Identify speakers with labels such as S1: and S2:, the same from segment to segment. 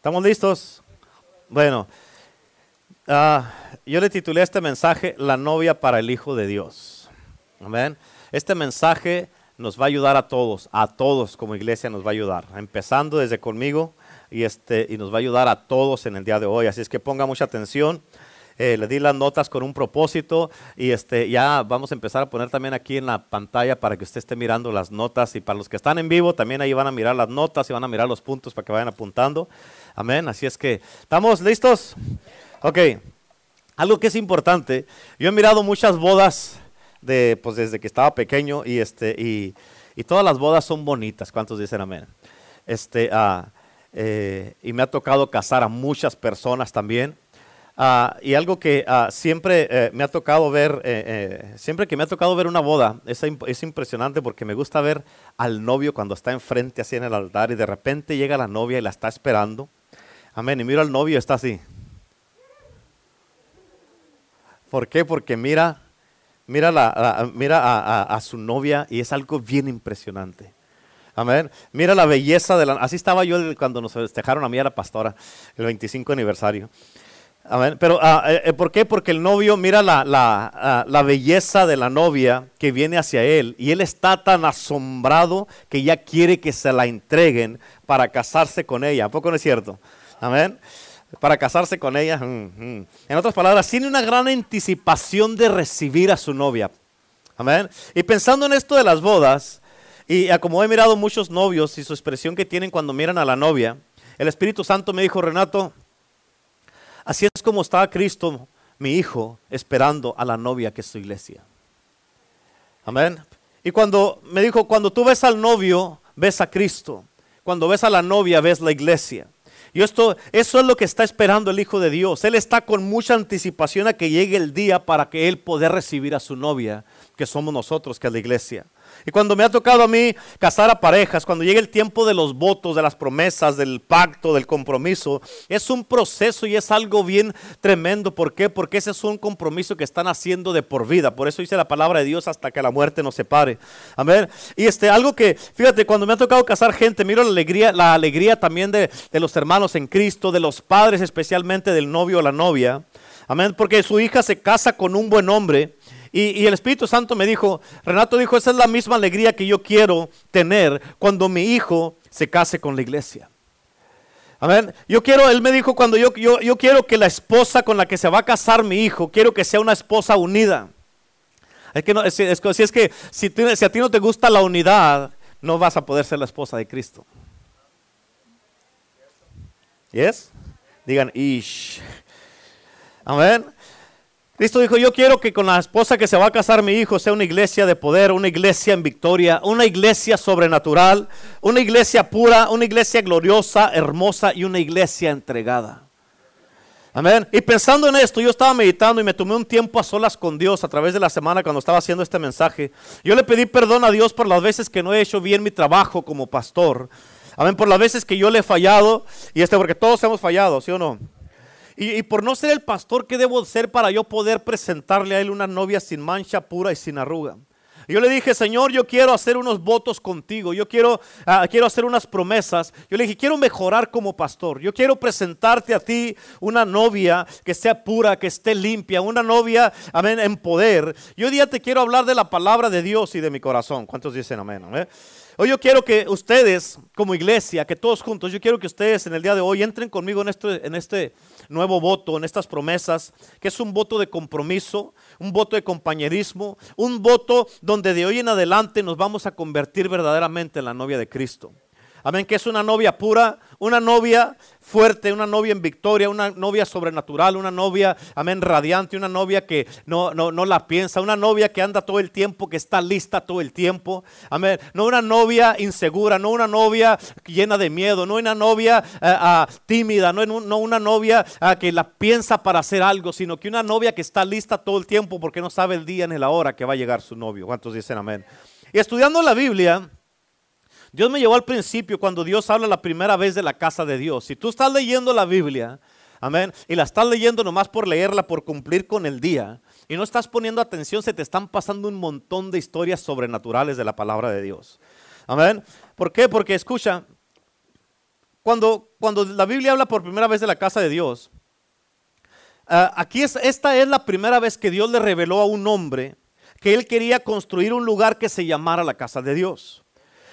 S1: ¿Estamos listos? Bueno, ah, yo le titulé este mensaje La novia para el Hijo de Dios. Amén. Este mensaje nos va a ayudar a todos, a todos como iglesia nos va a ayudar, empezando desde conmigo y, este, y nos va a ayudar a todos en el día de hoy. Así es que ponga mucha atención. Eh, le di las notas con un propósito y este, ya vamos a empezar a poner también aquí en la pantalla para que usted esté mirando las notas y para los que están en vivo también ahí van a mirar las notas y van a mirar los puntos para que vayan apuntando. Amén. Así es que, ¿estamos listos? Ok. Algo que es importante, yo he mirado muchas bodas de, pues desde que estaba pequeño y, este, y, todas las bodas son bonitas. ¿Cuántos dicen amén? Este, ah, eh, y me ha tocado casar a muchas personas también. Ah, y algo que ah, siempre eh, me ha tocado ver, eh, siempre que me ha tocado ver una boda, es, es, impresionante porque me gusta ver al novio cuando está enfrente así en el altar y de repente llega la novia y la está esperando. Amén. Y miro al novio está así. ¿Por qué? Porque mira, mira, la, mira a, su novia y es algo bien impresionante. Amén. Mira la belleza de la... Así estaba yo cuando nos festejaron a mí a la pastora, el 25 aniversario. Pero, ah, eh, eh, ¿por qué? Porque el novio mira ah, la, belleza de la novia que viene hacia él y él está tan asombrado que ya quiere que se la entreguen para casarse con ella. ¿A poco no es cierto? Amén. Para casarse con ella. Mm, mm. En otras palabras, tiene una gran anticipación de recibir a su novia. Amén. Y pensando en esto de las bodas, y como he mirado muchos novios y su expresión que tienen cuando miran a la novia, el Espíritu Santo me dijo, Renato, Así es como está Cristo, mi hijo, esperando a la novia que es su iglesia. Amén. Y cuando me dijo, cuando tú ves al novio, ves a Cristo. Cuando ves a la novia, ves la iglesia. Y esto, eso es lo que está esperando el Hijo de Dios. Él está con mucha anticipación a que llegue el día para que Él pueda recibir a su novia, que somos nosotros, que es la iglesia. Y cuando me ha tocado a mí casar a parejas, cuando llega el tiempo de los votos, de las promesas, del pacto, del compromiso, es un proceso y es algo bien tremendo. ¿Por qué? Porque ese es un compromiso que están haciendo de por vida. Por eso dice la palabra de Dios hasta que la muerte nos separe. Amén. Y este, algo que, fíjate, cuando me ha tocado casar gente, miro la alegría, la alegría también de, de los hermanos en Cristo, de los padres, especialmente del novio o la novia. Amén. Porque su hija se casa con un buen hombre. Y, el Espíritu Santo me dijo, Renato dijo, esa es la misma alegría que yo quiero tener cuando mi hijo se case con la iglesia. Amén. Yo quiero, él me dijo cuando yo, yo, yo quiero que la esposa con la que se va a casar mi hijo, quiero que sea una esposa unida. Es que no, si es que si, si, a ti no te gusta la unidad, no vas a poder ser la esposa de Cristo. ¿Yes? Digan, ish. Amén. Cristo dijo, yo quiero que con la esposa que se va a casar mi hijo sea una iglesia de poder, una iglesia en victoria, una iglesia sobrenatural, una iglesia pura, una iglesia gloriosa, hermosa y una iglesia entregada. Amén. Y pensando en esto, yo estaba meditando y me tomé un tiempo a solas con Dios a través de la semana cuando estaba haciendo este mensaje. Yo le pedí perdón a Dios por las veces que no he hecho bien mi trabajo como pastor. Amén, por las veces que yo le he fallado. Y este, porque todos hemos fallado, ¿sí o no? Y, por no ser el pastor, ¿qué debo ser para yo poder presentarle a él una novia sin mancha, pura y sin arruga? yo le dije, Señor, yo quiero hacer unos votos contigo, yo quiero, ah, quiero hacer unas promesas. Yo le dije, quiero mejorar como pastor, yo quiero presentarte a ti una novia que sea pura, que esté limpia, una novia, amén, en poder. Yo hoy día te quiero hablar de la palabra de Dios y de mi corazón. ¿Cuántos dicen amén? Hoy yo quiero que ustedes, como iglesia, que todos juntos, yo quiero que ustedes en el día de hoy entren conmigo en este nuevo voto, en estas promesas, que es un voto de compromiso, un voto de compañerismo, un voto donde de hoy en adelante nos vamos a convertir verdaderamente en la novia de Cristo. Amén, que es una novia pura, una novia fuerte, una novia en victoria, una novia sobrenatural, una novia, amén, radiante, una novia que no, no, no la piensa, una novia que anda todo el tiempo, que está lista todo el tiempo. Amén, no una novia insegura, no una novia llena de miedo, no una novia ah, tímida, no, no, una novia ah, que la piensa para hacer algo, sino que una novia que está lista todo el tiempo porque no sabe el día ni la hora que va a llegar su novio. ¿Cuántos dicen amén? Y estudiando la Biblia, Dios me llevó al principio cuando Dios habla la primera vez de la casa de Dios. Si tú estás leyendo la Biblia, amén, y la estás leyendo nomás por leerla, por cumplir con el día, y no estás poniendo atención, se te están pasando un montón de historias sobrenaturales de la palabra de Dios. Amén. ¿Por qué? Porque escucha, cuando, cuando la Biblia habla por primera vez de la casa de Dios, ah, aquí es, esta es la primera vez que Dios le reveló a un hombre que él quería construir un lugar que se llamara la casa de Dios.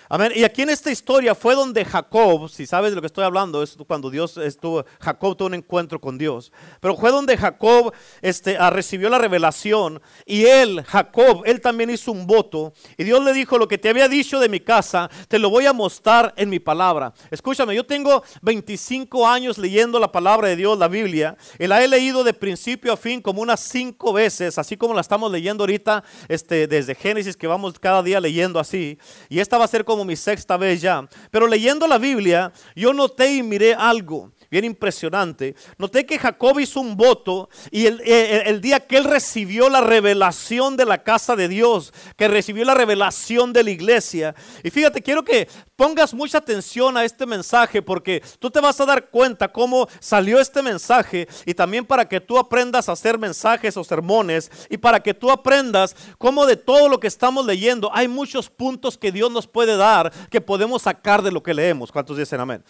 S1: Amén. Y aquí en esta historia fue donde Jacob, si sabes de lo que estoy hablando, es cuando Dios estuvo, Jacob tuvo un encuentro con Dios. Pero fue donde Jacob este, ah, recibió la revelación y él, Jacob, él también hizo un voto. Y Dios le dijo, lo que te había dicho de mi casa, te lo voy a mostrar en mi palabra. Escúchame, yo tengo 25 años leyendo la palabra de Dios, la Biblia, y la he leído de principio a fin como unas cinco veces, así como la estamos leyendo ahorita este, desde Génesis, que vamos cada día leyendo así. Y esta va a ser como mi sexta vez ya. Pero leyendo la Biblia, yo noté y miré algo bien impresionante. Noté que Jacob hizo un voto y el, día que él recibió la revelación de la casa de Dios, que recibió la revelación de la iglesia. Y fíjate, quiero que pongas mucha atención a este mensaje porque tú te vas a dar cuenta cómo salió este mensaje y también para que tú aprendas a hacer mensajes o sermones y para que tú aprendas cómo de todo lo que estamos leyendo hay muchos puntos que Dios nos puede dar que podemos sacar de lo que leemos. ¿Cuántos dicen amén?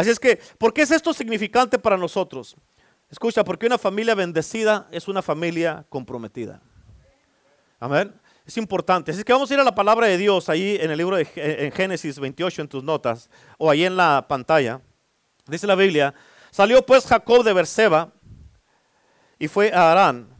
S1: Así es que, ¿por qué es esto significante para nosotros? Escucha, porque una familia bendecida es una familia comprometida. Amén. Es importante. Así que vamos a ir a la palabra de Dios ahí en el libro de en Génesis 28 en tus notas o ahí en la pantalla. Dice la Biblia, salió pues Jacob de Berseba y fue a Arán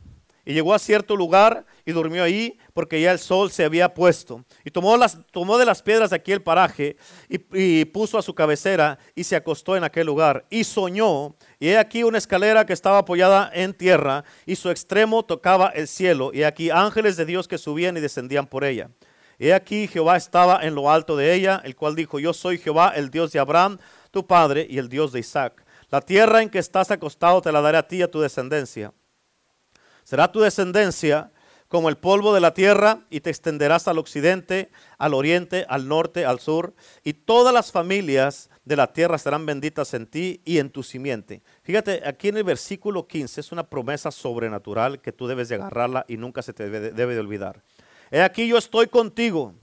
S1: y llegó a cierto lugar y durmió ahí porque ya el sol se había puesto. Y tomó, las, tomó de las piedras de aquí el paraje y, puso a su cabecera y se acostó en aquel lugar. Y soñó, y he aquí una escalera que estaba apoyada en tierra y su extremo tocaba el cielo. Y aquí ángeles de Dios que subían y descendían por ella. Y aquí Jehová estaba en lo alto de ella, el cual dijo, yo soy Jehová, el Dios de Abraham, tu padre, y el Dios de Isaac. La tierra en que estás acostado te la daré a ti y a tu descendencia. Será tu descendencia como el polvo de la tierra y te extenderás al occidente, al oriente, al norte, al sur, y todas las familias de la tierra serán benditas en ti y en tu simiente. Fíjate, aquí en el versículo 15 es una promesa sobrenatural que tú debes de agarrarla y nunca se te debe, debe de olvidar. He aquí yo estoy contigo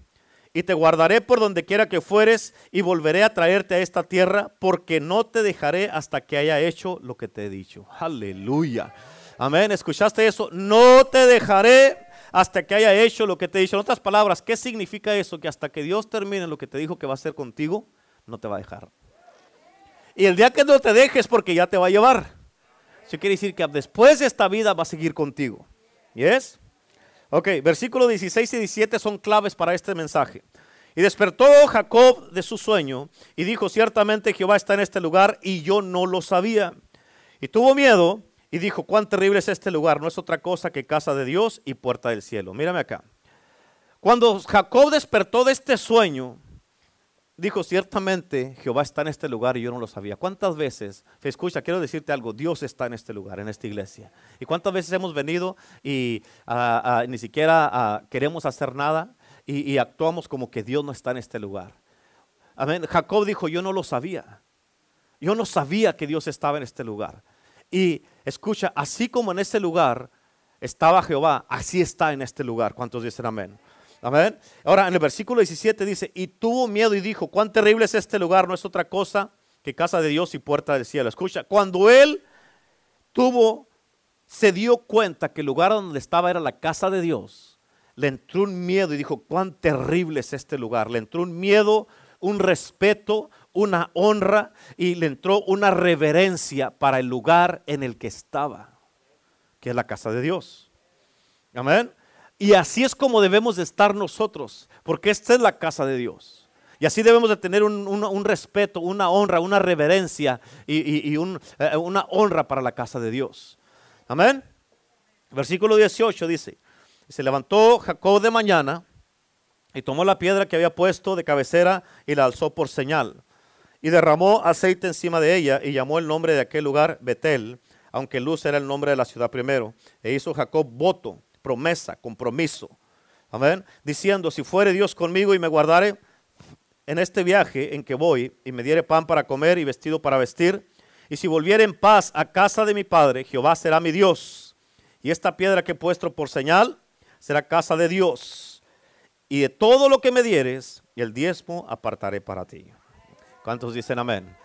S1: y te guardaré por donde quiera que fueres y volveré a traerte a esta tierra porque no te dejaré hasta que haya hecho lo que te he dicho. Aleluya. Amén. ¿Escuchaste eso? No te dejaré hasta que haya hecho lo que te he dicho. En otras palabras, ¿qué significa eso? Que hasta que Dios termine lo que te dijo que va a hacer contigo, no te va a dejar. Y el día que no te dejes, porque ya te va a llevar. Eso quiere decir que después de esta vida va a seguir contigo. ¿Yes? Ok, versículo 16 y 17 son claves para este mensaje. Y despertó Jacob de su sueño y dijo, ciertamente Jehová está en este lugar y yo no lo sabía. Y tuvo miedo y dijo, cuán terrible es este lugar, no es otra cosa que casa de Dios y puerta del cielo. Mírame acá. Cuando Jacob despertó de este sueño, dijo, ciertamente Jehová está en este lugar y yo no lo sabía. ¿Cuántas veces, escucha, quiero decirte algo, Dios está en este lugar, en esta iglesia? ¿Y cuántas veces hemos venido y ni siquiera queremos hacer nada y, y actuamos como que Dios no está en este lugar? Amén. Jacob dijo, yo no lo sabía. Yo no sabía que Dios estaba en este lugar. Y escucha, así como en este lugar estaba Jehová, así está en este lugar. ¿Cuántos dicen amén? Amén. Ahora en el versículo 17 dice, y tuvo miedo y dijo, cuán terrible es este lugar, no es otra cosa que casa de Dios y puerta del cielo. Escucha, cuando él tuvo, se dio cuenta que el lugar donde estaba era la casa de Dios, le entró un miedo y dijo, cuán terrible es este lugar. Le entró un miedo, un respeto, una honra y le entró una reverencia para el lugar en el que estaba, que es la casa de Dios. Amén. Y así es como debemos de estar nosotros, porque esta es la casa de Dios. Y así debemos de tener un, respeto, una honra, una reverencia y, eh, una honra para la casa de Dios. Amén. Versículo 18 dice, se levantó Jacob de mañana y tomó la piedra que había puesto de cabecera y la alzó por señal y derramó aceite encima de ella y llamó el nombre de aquel lugar Betel, aunque Luz era el nombre de la ciudad primero. E hizo Jacob voto, promesa, compromiso. Amén. Diciendo, si fuere Dios conmigo y me guardare en este viaje en que voy y me diere pan para comer y vestido para vestir, y si volviere en paz a casa de mi padre, Jehová será mi Dios. Y esta piedra que he puesto por señal será casa de Dios. Y de todo lo que me dieres, el diezmo apartaré para ti. ¿Cuántos dicen amén?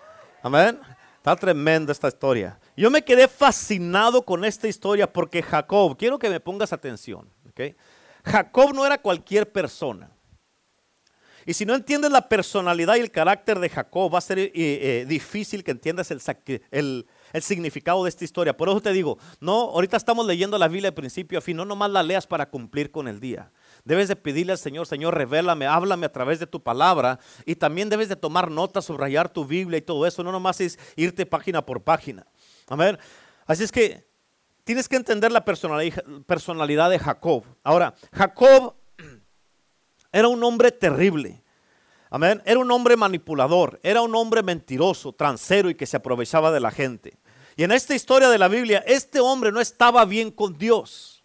S1: Amén. Está tremenda esta historia. Yo me quedé fascinado con esta historia porque Jacob, quiero que me pongas atención, ¿ok? Jacob no era cualquier persona. Y si no entiendes la personalidad y el carácter de Jacob, va a ser eh, eh, difícil que entiendas el, el, el, significado de esta historia. Por eso te digo, no, ahorita estamos leyendo la Biblia de principio a fin, no nomás la leas para cumplir con el día. Debes de pedirle al Señor, Señor, revélame, háblame a través de tu palabra. Y también debes de tomar notas, subrayar tu Biblia y todo eso. No nomás es irte página por página. Amén. Así es que tienes que entender la personalidad de Jacob. Ahora, Jacob era un hombre terrible. Amén. Era un hombre manipulador, era un hombre mentiroso, transero y que se aprovechaba de la gente. Y en esta historia de la Biblia, este hombre no estaba bien con Dios.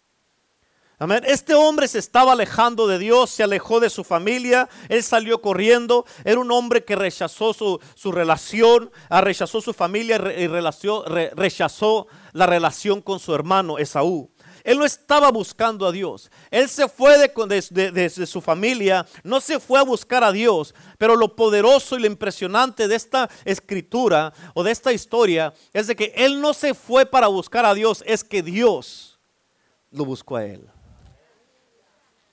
S1: Amén. Este hombre se estaba alejando de Dios, se alejó de su familia, él salió corriendo. Era un hombre que rechazó su, relación, ah, rechazó su familia y rechazó la relación con su hermano Esaú. Él no estaba buscando a Dios. Él se fue de, su familia, no se fue a buscar a Dios. Pero lo poderoso y lo impresionante de esta escritura o de esta historia es de que él no se fue para buscar a Dios, es que Dios lo buscó a él.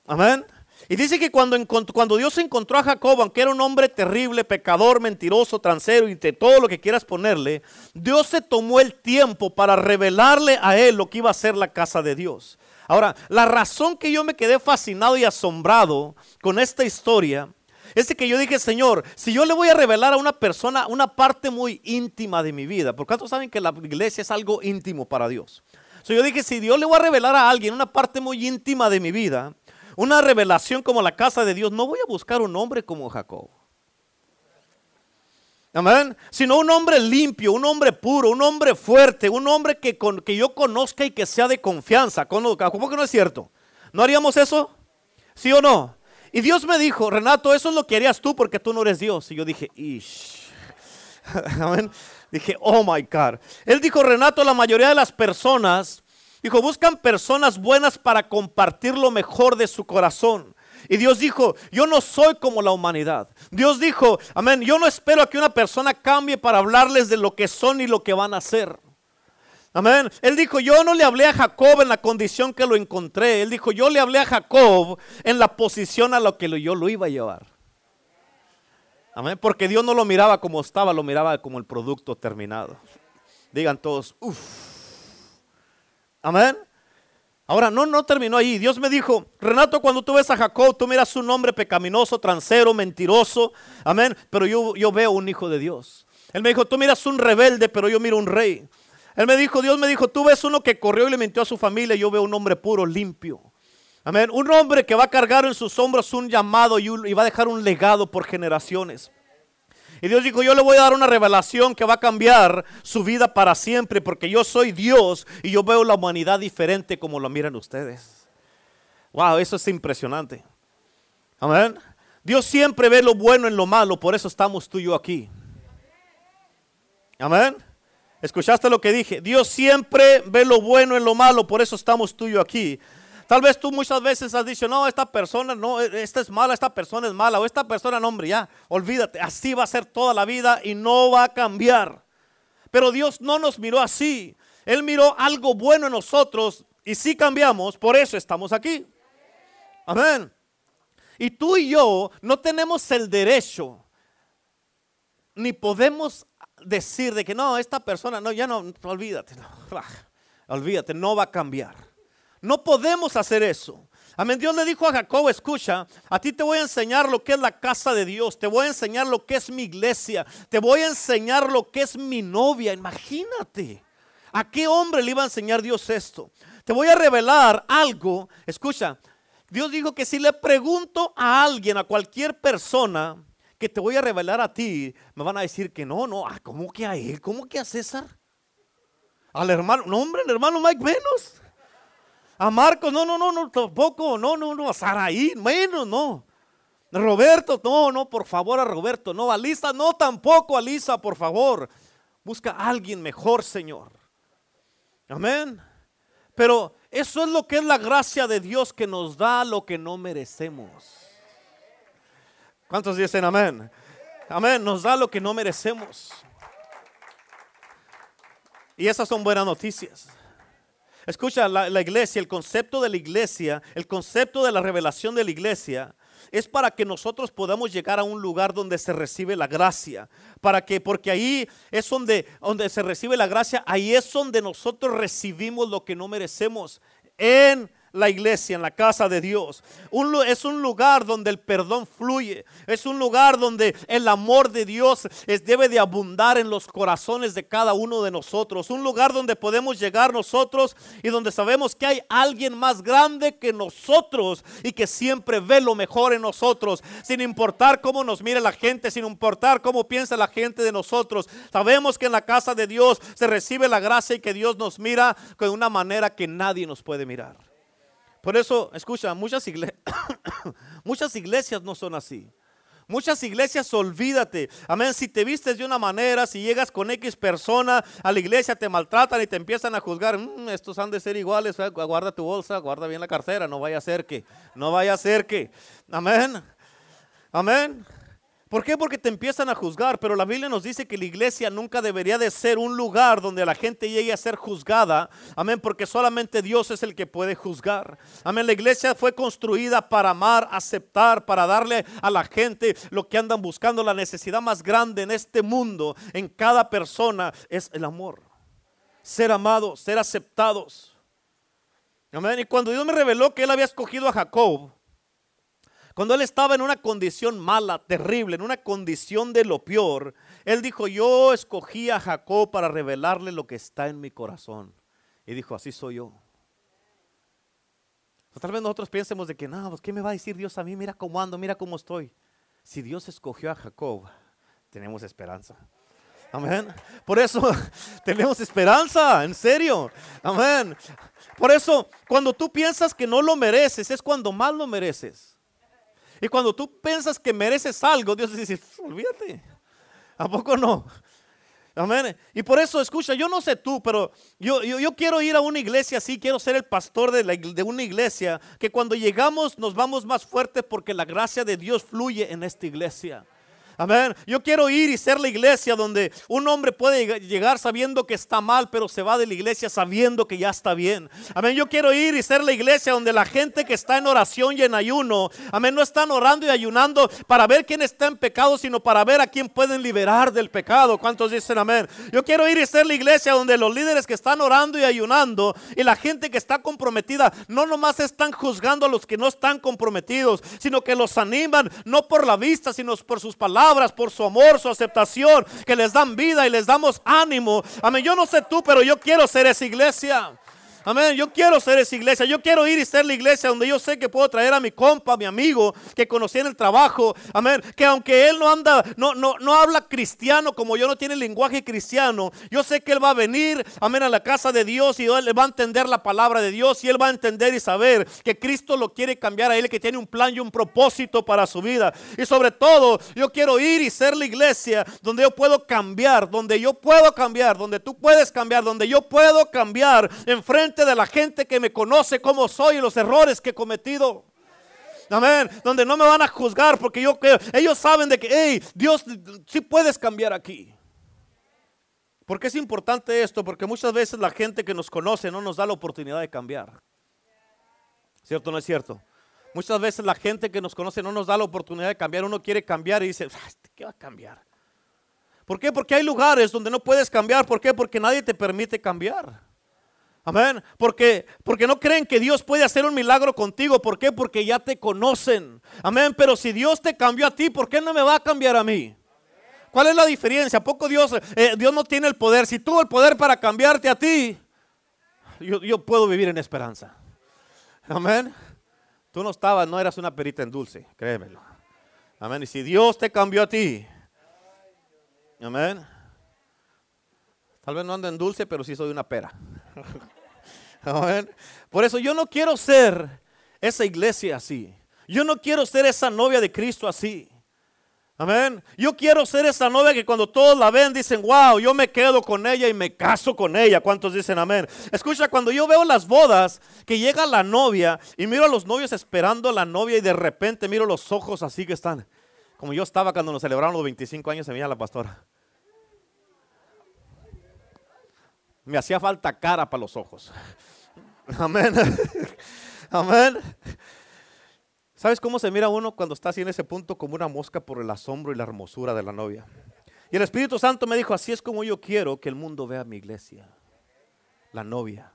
S1: Amén. Y dice que cuando, cuando Dios encontró a Jacob, aunque era un hombre terrible, pecador, mentiroso, transero y de todo lo que quieras ponerle, Dios se tomó el tiempo para revelarle a él lo que iba a ser la casa de Dios. Ahora, la razón que yo me quedé fascinado y asombrado con esta historia es que yo dije, Señor, si yo le voy a revelar a una persona una parte muy íntima de mi vida, porque cuántos saben que la iglesia es algo íntimo para Dios. So yo dije, si Dios le voy a revelar a alguien una parte muy íntima de mi vida, una revelación como la casa de Dios, no voy a buscar un hombre como Jacob. Amén. Sino un hombre limpio, un hombre puro, un hombre fuerte, un hombre que, que yo conozca y que sea de confianza. ¿Cómo que no es cierto? ¿No haríamos eso? ¿Sí o no? Y Dios me dijo, Renato, eso es lo que harías tú porque tú no eres Dios. Y yo dije, ish. Dije, oh my God. Él dijo, Renato, la mayoría de las personas Dijo, buscan personas buenas para compartir lo mejor de su corazón. Y Dios dijo, yo no soy como la humanidad. Dios dijo, amén, yo no espero a que una persona cambie para hablarles de lo que son y lo que van a hacer. Amén. Él dijo, yo no le hablé a Jacob en la condición que lo encontré. Él dijo, yo le hablé a Jacob en la posición a la que yo lo iba a llevar. Amén. Porque Dios no lo miraba como estaba, lo miraba como el producto terminado. Digan todos, uff. Amén. Ahora, no, no terminó ahí. Dios me dijo, Renato, cuando tú ves a Jacob, tú miras un hombre pecaminoso, transero, mentiroso. Amén. Pero yo, yo veo un hijo de Dios. Él me dijo, tú miras un rebelde, pero yo miro un rey. Él me dijo, Dios me dijo, tú ves uno que corrió y le mintió a su familia, yo veo un hombre puro, limpio. Amén. Un hombre que va a cargar en sus hombros un llamado y va a dejar un legado por generaciones. Y Dios dijo, yo le voy a dar una revelación que va a cambiar su vida para siempre, porque yo soy Dios y yo veo la humanidad diferente como lo miran ustedes. Wow, eso es impresionante. Amén. Dios siempre ve lo bueno en lo malo, por eso estamos tú y yo aquí. Amén. ¿Escuchaste lo que dije? Dios siempre ve lo bueno en lo malo, por eso estamos tú y yo aquí. Tal vez tú muchas veces has dicho, no, esta persona, no, esta es mala, esta persona es mala, o esta persona, no, hombre, ya, olvídate, así va a ser toda la vida y no va a cambiar. Pero Dios no nos miró así. Él miró algo bueno en nosotros y si cambiamos, por eso estamos aquí. Amén. Y tú y yo no tenemos el derecho, ni podemos decir de que no, esta persona, no, ya no, olvídate, no, olvídate, no va a cambiar. No podemos hacer eso. Amén. Dios le dijo a Jacob, escucha, a ti te voy a enseñar lo que es la casa de Dios, te voy a enseñar lo que es mi iglesia, te voy a enseñar lo que es mi novia. Imagínate, ¿a qué hombre le iba a enseñar Dios esto? Te voy a revelar algo, escucha, Dios dijo que si le pregunto a alguien, a cualquier persona, que te voy a revelar a ti, me van a decir que no, no, ah, ¿cómo que a él? ¿Cómo que a César? Al hermano, no hombre, el hermano Mike menos. A Marcos, no, no, no, no, tampoco, no, no, no, a Saraí, menos, no. Roberto, no, no, por favor a Roberto, no, a Lisa, no, tampoco a Lisa, por favor. Busca a alguien mejor, Señor. Amén. Pero eso es lo que es la gracia de Dios que nos da lo que no merecemos. ¿Cuántos dicen amén? Amén, nos da lo que no merecemos. Y esas son buenas noticias. Escucha, la, iglesia, el concepto de la iglesia, el concepto de la revelación de la iglesia es para que nosotros podamos llegar a un lugar donde se recibe la gracia. Para que, porque ahí es donde, donde se recibe la gracia, ahí es donde nosotros recibimos lo que no merecemos. En la iglesia, en la casa de Dios. es un lugar donde el perdón fluye. Es un lugar donde el amor de Dios es, debe de abundar en los corazones de cada uno de nosotros. Un lugar donde podemos llegar nosotros y donde sabemos que hay alguien más grande que nosotros y que siempre ve lo mejor en nosotros, sin importar cómo nos mire la gente, sin importar cómo piensa la gente de nosotros. Sabemos que en la casa de Dios se recibe la gracia y que Dios nos mira de una manera que nadie nos puede mirar. Por eso, escucha, muchas, iglesias, muchas iglesias no son así. Muchas iglesias, olvídate. Amén. Si te vistes de una manera, si llegas con X persona a la iglesia, te maltratan y te empiezan a juzgar. Mm, estos han de ser iguales. Eh, guarda tu bolsa, guarda bien la cartera. No vaya a ser que, no vaya a ser que. Amén. Amén. ¿Por qué? Porque te empiezan a juzgar, pero la Biblia nos dice que la iglesia nunca debería de ser un lugar donde la gente llegue a ser juzgada. Amén, porque solamente Dios es el que puede juzgar. Amén, la iglesia fue construida para amar, aceptar, para darle a la gente lo que andan buscando. La necesidad más grande en este mundo, en cada persona, es el amor. Ser amados, ser aceptados. Amén, y cuando Dios me reveló que Él había escogido a Jacob, cuando él estaba en una condición mala, terrible, en una condición de lo peor, él dijo, yo escogí a Jacob para revelarle lo que está en mi corazón. Y dijo, así soy yo. Tal vez nosotros pensemos de que, no, pues, ¿qué me va a decir Dios a mí? Mira cómo ando, mira cómo estoy. Si Dios escogió a Jacob, tenemos esperanza. Amén. Por eso tenemos esperanza, en serio. Amén. Por eso, cuando tú piensas que no lo mereces, es cuando más lo mereces. Y cuando tú piensas que mereces algo, Dios dice, olvídate. ¿A poco no? Amén. Y por eso, escucha, yo no sé tú, pero yo, yo, quiero ir a una iglesia así, quiero ser el pastor de, de una iglesia, que cuando llegamos nos vamos más fuertes porque la gracia de Dios fluye en esta iglesia. Amén. Yo quiero ir y ser la iglesia donde un hombre puede llegar sabiendo que está mal, pero se va de la iglesia sabiendo que ya está bien. Amén. Yo quiero ir y ser la iglesia donde la gente que está en oración y en ayuno, amén, no están orando y ayunando para ver quién está en pecado, sino para ver a quién pueden liberar del pecado. ¿Cuántos dicen amén? Yo quiero ir y ser la iglesia donde los líderes que están orando y ayunando y la gente que está comprometida no nomás están juzgando a los que no están comprometidos, sino que los animan no por la vista, sino por sus palabras por su amor, su aceptación, que les dan vida y les damos ánimo. Amén. Yo no sé tú, pero yo quiero ser esa iglesia. Amén. Yo quiero ser esa iglesia. Yo quiero ir y ser la iglesia donde yo sé que puedo traer a mi compa, a mi amigo que conocí en el trabajo. Amén. Que aunque él no anda, no, no, no habla cristiano como yo, no tiene lenguaje cristiano, yo sé que él va a venir, amén, a la casa de Dios y él va a entender la palabra de Dios y él va a entender y saber que Cristo lo quiere cambiar a él, que tiene un plan y un propósito para su vida. Y sobre todo, yo quiero ir y ser la iglesia donde yo puedo cambiar, donde yo puedo cambiar, donde tú puedes cambiar, donde yo puedo cambiar enfrente de la gente que me conoce como soy y los errores que he cometido. Amén. Donde no me van a juzgar porque yo ellos saben de que, hey, Dios, sí puedes cambiar aquí. porque es importante esto? Porque muchas veces la gente que nos conoce no nos da la oportunidad de cambiar. ¿Cierto o no es cierto? Muchas veces la gente que nos conoce no nos da la oportunidad de cambiar. Uno quiere cambiar y dice, este, ¿qué va a cambiar? ¿Por qué? Porque hay lugares donde no puedes cambiar. ¿Por qué? Porque nadie te permite cambiar. Amén. Porque, porque no creen que Dios puede hacer un milagro contigo. ¿Por qué? Porque ya te conocen. Amén. Pero si Dios te cambió a ti, ¿por qué no me va a cambiar a mí? ¿Cuál es la diferencia? ¿A poco Dios, eh, Dios no tiene el poder? Si tuvo el poder para cambiarte a ti, yo, yo puedo vivir en esperanza. Amén. Tú no estabas, no eras una perita en dulce, créemelo. Amén. Y si Dios te cambió a ti, amén. Tal vez no ando en dulce, pero sí soy una pera. Por eso yo no quiero ser esa iglesia así. Yo no quiero ser esa novia de Cristo así. Amén. Yo quiero ser esa novia que cuando todos la ven dicen, wow, yo me quedo con ella y me caso con ella. ¿Cuántos dicen amén? Escucha, cuando yo veo las bodas, que llega la novia y miro a los novios esperando a la novia y de repente miro los ojos así que están, como yo estaba cuando nos celebraron los 25 años, se veía la pastora. Me hacía falta cara para los ojos. Amén. Amén. ¿Sabes cómo se mira uno cuando está así en ese punto como una mosca por el asombro y la hermosura de la novia? Y el Espíritu Santo me dijo, así es como yo quiero que el mundo vea mi iglesia, la novia.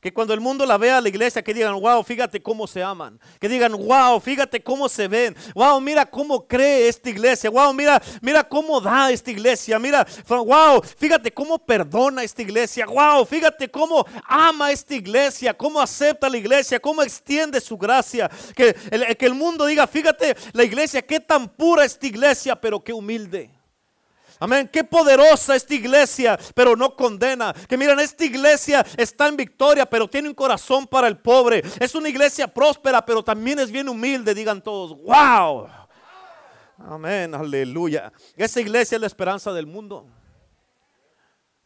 S1: Que cuando el mundo la vea a la iglesia, que digan, wow, fíjate cómo se aman. Que digan, wow, fíjate cómo se ven. Wow, mira cómo cree esta iglesia. Wow, mira, mira cómo da esta iglesia. Mira, wow, fíjate cómo perdona esta iglesia. Wow, fíjate cómo ama esta iglesia. Cómo acepta la iglesia. Cómo extiende su gracia. Que el, que el mundo diga, fíjate la iglesia, qué tan pura esta iglesia, pero qué humilde. Amén. Qué poderosa esta iglesia, pero no condena. Que miren, esta iglesia está en victoria, pero tiene un corazón para el pobre. Es una iglesia próspera, pero también es bien humilde. Digan todos, wow. Amén, aleluya. Esa iglesia es la esperanza del mundo.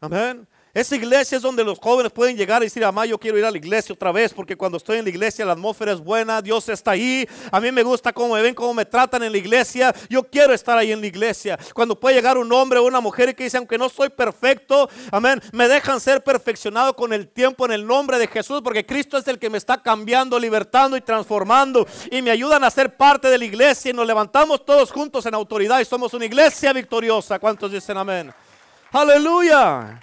S1: Amén. Esa iglesia es donde los jóvenes pueden llegar y decir, mamá, yo quiero ir a la iglesia otra vez, porque cuando estoy en la iglesia la atmósfera es buena, Dios está ahí, a mí me gusta cómo me ven, cómo me tratan en la iglesia, yo quiero estar ahí en la iglesia. Cuando puede llegar un hombre o una mujer y que dice, aunque no soy perfecto, amén, me dejan ser perfeccionado con el tiempo en el nombre de Jesús, porque Cristo es el que me está cambiando, libertando y transformando, y me ayudan a ser parte de la iglesia y nos levantamos todos juntos en autoridad y somos una iglesia victoriosa. ¿Cuántos dicen amén? Aleluya.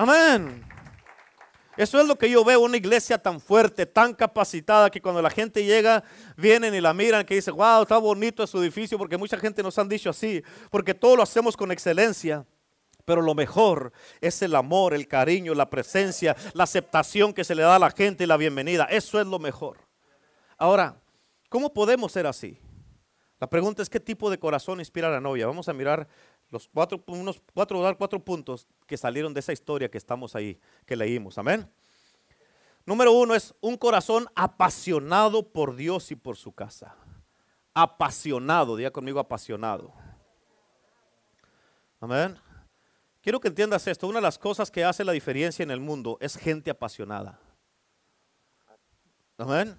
S1: Amén. Eso es lo que yo veo, una iglesia tan fuerte, tan capacitada, que cuando la gente llega, vienen y la miran, que dice, wow, está bonito su edificio, porque mucha gente nos han dicho así, porque todo lo hacemos con excelencia. Pero lo mejor es el amor, el cariño, la presencia, la aceptación que se le da a la gente y la bienvenida. Eso es lo mejor. Ahora, ¿cómo podemos ser así? La pregunta es qué tipo de corazón inspira a la novia. Vamos a mirar los cuatro, unos cuatro, dar cuatro puntos que salieron de esa historia que estamos ahí, que leímos. Amén. Número uno es un corazón apasionado por Dios y por su casa. Apasionado, diga conmigo apasionado. Amén. Quiero que entiendas esto. Una de las cosas que hace la diferencia en el mundo es gente apasionada. Amén.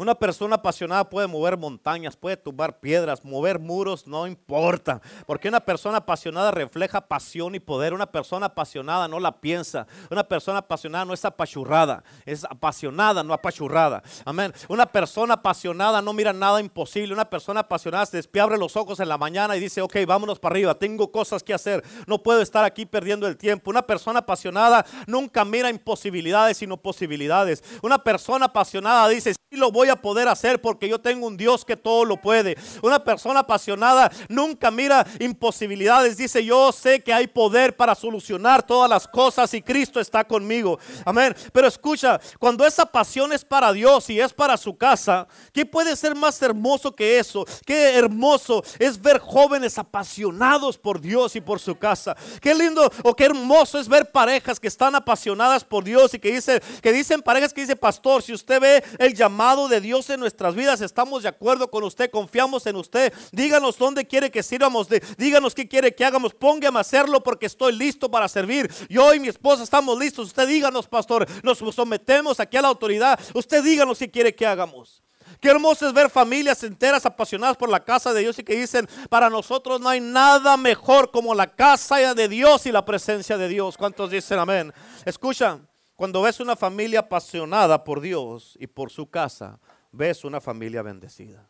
S1: Una persona apasionada puede mover montañas, puede tumbar piedras, mover muros, no importa. Porque una persona apasionada refleja pasión y poder. Una persona apasionada no la piensa. Una persona apasionada no es apachurrada. Es apasionada, no apachurrada. Amén. Una persona apasionada no mira nada imposible. Una persona apasionada se despiabre los ojos en la mañana y dice, ok, vámonos para arriba. Tengo cosas que hacer. No puedo estar aquí perdiendo el tiempo. Una persona apasionada nunca mira imposibilidades, sino posibilidades. Una persona apasionada dice, sí lo a poder hacer porque yo tengo un Dios que todo lo puede. Una persona apasionada nunca mira imposibilidades. Dice, yo sé que hay poder para solucionar todas las cosas y Cristo está conmigo. Amén. Pero escucha, cuando esa pasión es para Dios y es para su casa, ¿qué puede ser más hermoso que eso? Qué hermoso es ver jóvenes apasionados por Dios y por su casa. Qué lindo o qué hermoso es ver parejas que están apasionadas por Dios y que dicen, que dicen parejas que dice, pastor, si usted ve el llamado de Dios en nuestras vidas, estamos de acuerdo con usted, confiamos en usted. Díganos dónde quiere que sirvamos, díganos qué quiere que hagamos, póngame a hacerlo porque estoy listo para servir. Yo y mi esposa estamos listos. Usted díganos, pastor, nos sometemos aquí a la autoridad. Usted díganos qué quiere que hagamos. Qué hermoso es ver familias enteras apasionadas por la casa de Dios y que dicen, para nosotros no hay nada mejor como la casa de Dios y la presencia de Dios. ¿Cuántos dicen amén? Escucha, cuando ves una familia apasionada por Dios y por su casa, ves una familia bendecida.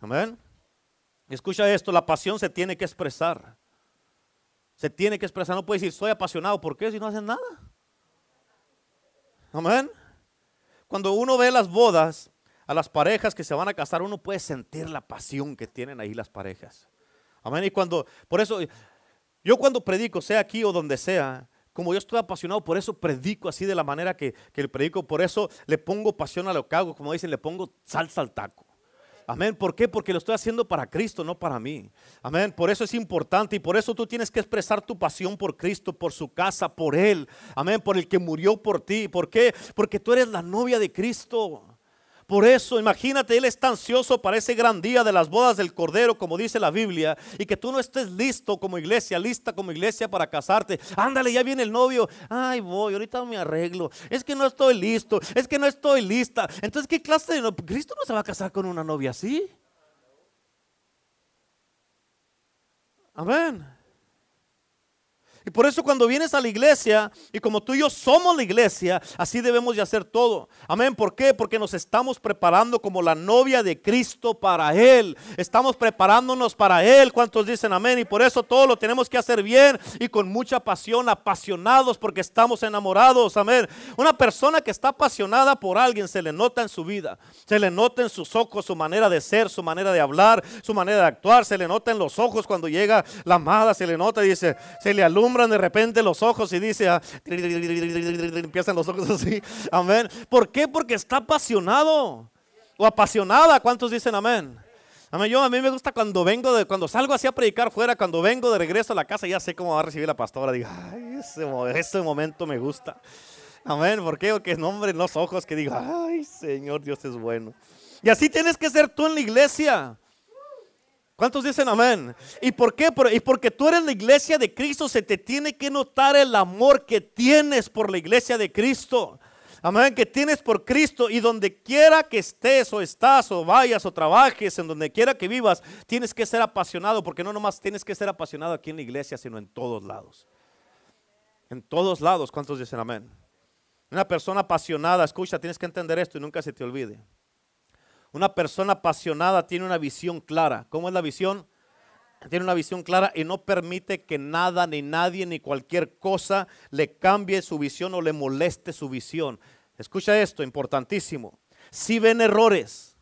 S1: Amén. Escucha esto, la pasión se tiene que expresar. Se tiene que expresar. No puede decir, soy apasionado. ¿Por qué si no hacen nada? Amén. Cuando uno ve las bodas, a las parejas que se van a casar, uno puede sentir la pasión que tienen ahí las parejas. Amén. Y cuando, por eso, yo cuando predico, sea aquí o donde sea, como yo estoy apasionado, por eso predico así de la manera que, que predico, por eso le pongo pasión a lo que hago, como dicen, le pongo salsa al taco. Amén. ¿Por qué? Porque lo estoy haciendo para Cristo, no para mí. Amén. Por eso es importante y por eso tú tienes que expresar tu pasión por Cristo, por su casa, por Él. Amén. Por el que murió por ti. ¿Por qué? Porque tú eres la novia de Cristo. Por eso, imagínate, Él está ansioso para ese gran día de las bodas del Cordero, como dice la Biblia, y que tú no estés listo como iglesia, lista como iglesia para casarte. Ándale, ya viene el novio. Ay, voy, ahorita me arreglo. Es que no estoy listo, es que no estoy lista. Entonces, ¿qué clase de Cristo no se va a casar con una novia así? Amén. Y por eso cuando vienes a la iglesia, y como tú y yo somos la iglesia, así debemos de hacer todo. Amén. ¿Por qué? Porque nos estamos preparando como la novia de Cristo para Él. Estamos preparándonos para Él. ¿Cuántos dicen amén? Y por eso todo lo tenemos que hacer bien y con mucha pasión, apasionados porque estamos enamorados. Amén. Una persona que está apasionada por alguien se le nota en su vida. Se le nota en sus ojos su manera de ser, su manera de hablar, su manera de actuar. Se le nota en los ojos cuando llega la amada. Se le nota y dice, se le alumbra de repente los ojos y dice, ah, empiezan los ojos así, amén. ¿Por qué? Porque está apasionado o apasionada. ¿Cuántos dicen amén? Amén. Yo a mí me gusta cuando vengo de, cuando salgo así a predicar fuera, cuando vengo de regreso a la casa, ya sé cómo va a recibir la pastora. Digo, ay, ese, momento me gusta. Amén. ¿Por qué? Porque nombre en los ojos que digo, ay, Señor, Dios es bueno. Y así tienes que ser tú en la iglesia. ¿Cuántos dicen amén? ¿Y por qué? Y porque tú eres la iglesia de Cristo, se te tiene que notar el amor que tienes por la iglesia de Cristo. Amén, que tienes por Cristo y donde quiera que estés o estás o vayas o trabajes, en donde quiera que vivas, tienes que ser apasionado, porque no nomás tienes que ser apasionado aquí en la iglesia, sino en todos lados. En todos lados, ¿cuántos dicen amén? Una persona apasionada, escucha, tienes que entender esto y nunca se te olvide. Una persona apasionada tiene una visión clara. ¿Cómo es la visión? Tiene una visión clara y no permite que nada, ni nadie, ni cualquier cosa le cambie su visión o le moleste su visión. Escucha esto, importantísimo. Si ven errores,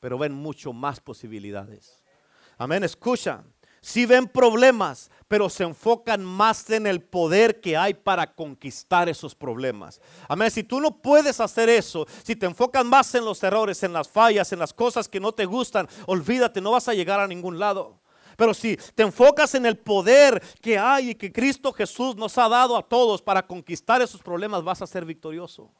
S1: pero ven mucho más posibilidades. Amén, escucha. Si ven problemas, pero se enfocan más en el poder que hay para conquistar esos problemas. Amén. Si tú no puedes hacer eso, si te enfocas más en los errores, en las fallas, en las cosas que no te gustan, olvídate, no vas a llegar a ningún lado. Pero si te enfocas en el poder que hay y que Cristo Jesús nos ha dado a todos para conquistar esos problemas, vas a ser victorioso.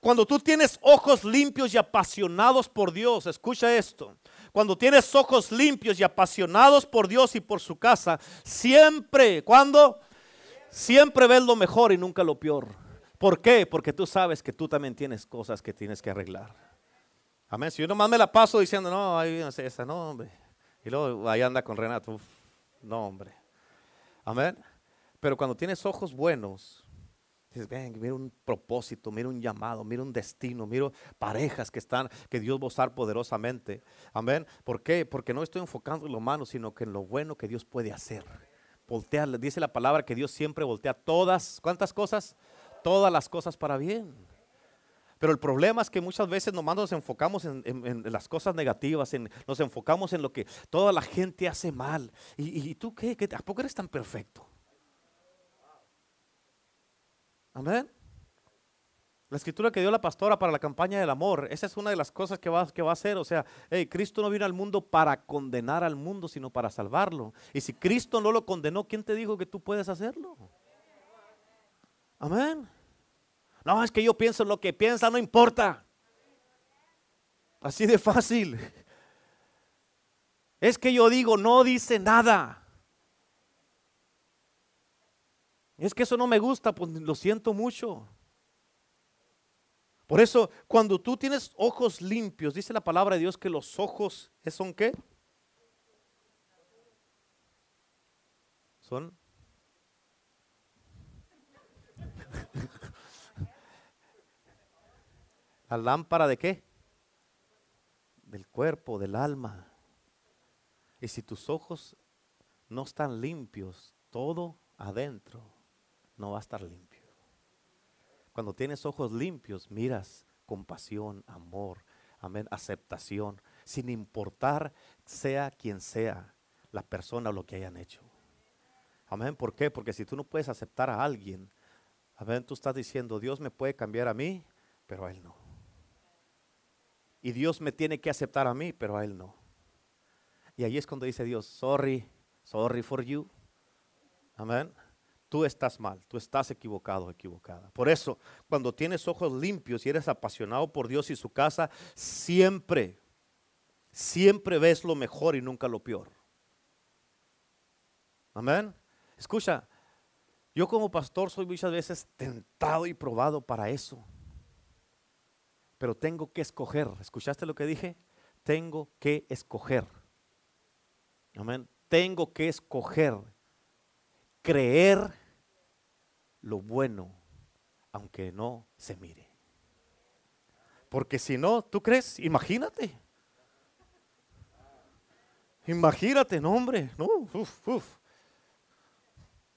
S1: Cuando tú tienes ojos limpios y apasionados por Dios, escucha esto cuando tienes ojos limpios y apasionados por Dios y por su casa, siempre, cuando siempre ves lo mejor y nunca lo peor. ¿Por qué? Porque tú sabes que tú también tienes cosas que tienes que arreglar. Amén. Si yo nomás me la paso diciendo, no, ahí sé esa, no, hombre. Y luego ahí anda con Renato, no, hombre. Amén. Pero cuando tienes ojos buenos, Ven, mira un propósito, mira un llamado, mira un destino, mira parejas que están, que Dios va a usar poderosamente. Amén. ¿Por qué? Porque no estoy enfocando en lo malo, sino que en lo bueno que Dios puede hacer. Voltear, dice la palabra que Dios siempre voltea todas, ¿cuántas cosas? Todas las cosas para bien. Pero el problema es que muchas veces nomás nos enfocamos en, las cosas negativas, en, nos enfocamos en lo que toda la gente hace mal. ¿Y, tú qué? ¿A poco eres tan perfecto? Amén. La escritura que dio la pastora para la campaña del amor, esa es una de las cosas que va, que va a hacer. O sea, Cristo no vino al mundo para condenar al mundo, sino para salvarlo. Y si Cristo no lo condenó, ¿quién te dijo que tú puedes hacerlo? Amén. No, es que yo pienso lo que piensa, no importa. Así de fácil. Es que yo digo, no dice nada. Es que eso no me gusta, pues lo siento mucho. Por eso, cuando tú tienes ojos limpios, dice la palabra de Dios que los ojos son qué? Son la lámpara de qué? Del cuerpo, del alma. Y si tus ojos no están limpios, todo adentro no va a estar limpio. Cuando tienes ojos limpios, miras compasión, amor, amén, aceptación, sin importar sea quien sea la persona o lo que hayan hecho. Amén, ¿por qué? Porque si tú no puedes aceptar a alguien, amén, tú estás diciendo, Dios me puede cambiar a mí, pero a Él no. Y Dios me tiene que aceptar a mí, pero a Él no. Y ahí es cuando dice Dios, sorry, sorry for you. Amén tú estás mal, tú estás equivocado, equivocada. Por eso, cuando tienes ojos limpios y eres apasionado por Dios y su casa, siempre, siempre ves lo mejor y nunca lo peor. Amén. Escucha, yo como pastor soy muchas veces tentado y probado para eso. Pero tengo que escoger. ¿Escuchaste lo que dije? Tengo que escoger. Amén. Tengo que escoger creer lo bueno, aunque no se mire. Porque si no, ¿tú crees? Imagínate. Imagínate, no, hombre. No, uf, uf.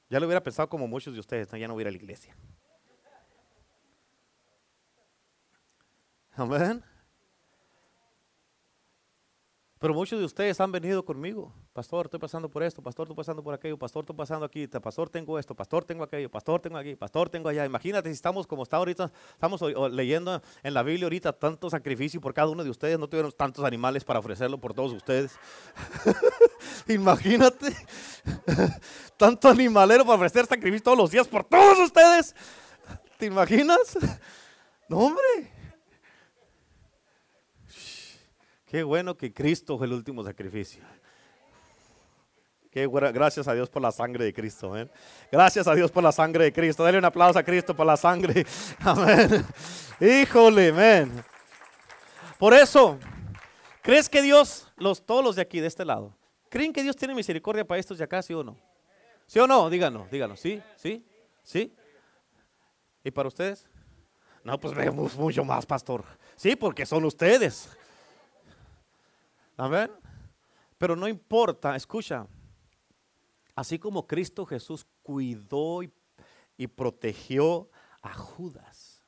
S1: Ya lo hubiera pensado como muchos de ustedes, ya no hubiera la iglesia. Amén. Pero muchos de ustedes han venido conmigo. Pastor, estoy pasando por esto. Pastor, estoy pasando por aquello. Pastor, estoy pasando aquí. Pastor, tengo esto. Pastor, tengo aquello. Pastor, tengo aquí. Pastor, tengo allá. Imagínate si estamos como está ahorita. Estamos leyendo en la Biblia ahorita tanto sacrificio por cada uno de ustedes. No tuvieron tantos animales para ofrecerlo por todos ustedes. Imagínate. tanto animalero para ofrecer sacrificio todos los días por todos ustedes. ¿Te imaginas? No, hombre. Qué bueno que Cristo fue el último sacrificio. Qué gracias a Dios por la sangre de Cristo. Gracias a Dios por la sangre de Cristo. Dale un aplauso a Cristo por la sangre. Amén. Híjole, amén. Por eso, ¿crees que Dios, los, todos los de aquí, de este lado, creen que Dios tiene misericordia para estos de acá, sí o no? ¿Sí o no? Díganos, díganos. ¿Sí? ¿Sí? ¿Sí? ¿Y para ustedes? No, pues mucho más, pastor. Sí, porque son ustedes. Amén. Pero no importa, escucha. Así como Cristo Jesús cuidó y, protegió a Judas,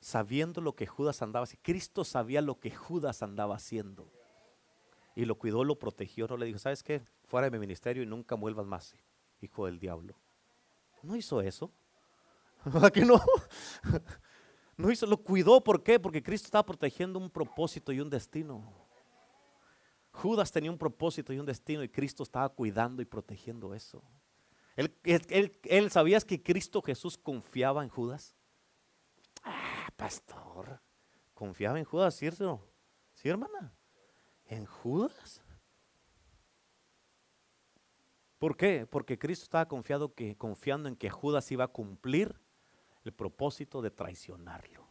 S1: sabiendo lo que Judas andaba haciendo. Cristo sabía lo que Judas andaba haciendo. Y lo cuidó, lo protegió. No le dijo, ¿sabes qué? Fuera de mi ministerio y nunca vuelvas más, hijo del diablo. No hizo eso. Aquí no? No hizo, lo cuidó. ¿Por qué? Porque Cristo estaba protegiendo un propósito y un destino. Judas tenía un propósito y un destino y Cristo estaba cuidando y protegiendo eso. Él, ¿Sabías que Cristo Jesús confiaba en Judas? Ah, pastor, confiaba en Judas, ¿cierto? ¿Sí, hermana? ¿En Judas? ¿Por qué? Porque Cristo estaba confiado que, confiando en que Judas iba a cumplir el propósito de traicionarlo.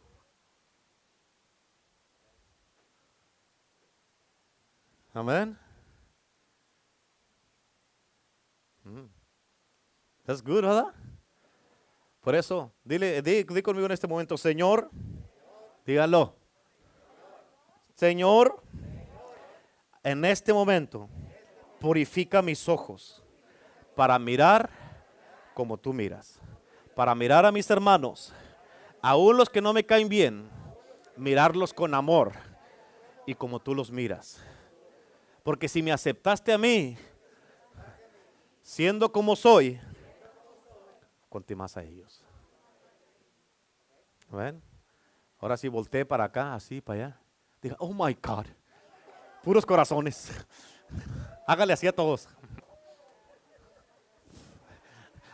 S1: Amén. Mm. That's good, ¿verdad? Por eso, dile, di, conmigo en este momento, Señor, dígalo. Señor, en este momento, purifica mis ojos para mirar como tú miras, para mirar a mis hermanos, aún los que no me caen bien, mirarlos con amor y como tú los miras. Porque si me aceptaste a mí, siendo como soy, conté más a ellos. ¿Ven? Ahora sí volteé para acá, así, para allá. Diga, oh my God, puros corazones. Hágale así a todos.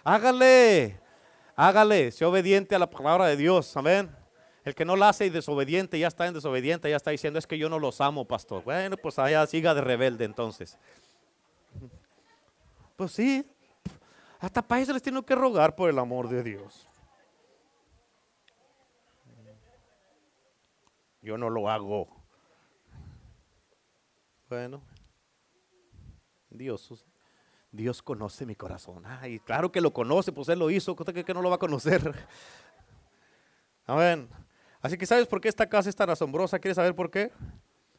S1: Hágale, hágale, sea obediente a la palabra de Dios. Amén. El que no la hace y desobediente ya está en desobediente, ya está diciendo es que yo no los amo, pastor. Bueno, pues allá siga de rebelde entonces. Pues sí, hasta para eso les tiene que rogar por el amor de Dios. Yo no lo hago. Bueno, Dios, Dios conoce mi corazón. Ay, claro que lo conoce, pues Él lo hizo. ¿Usted que no lo va a conocer? Amén. Así que ¿sabes por qué esta casa es tan asombrosa? ¿Quieres saber por qué?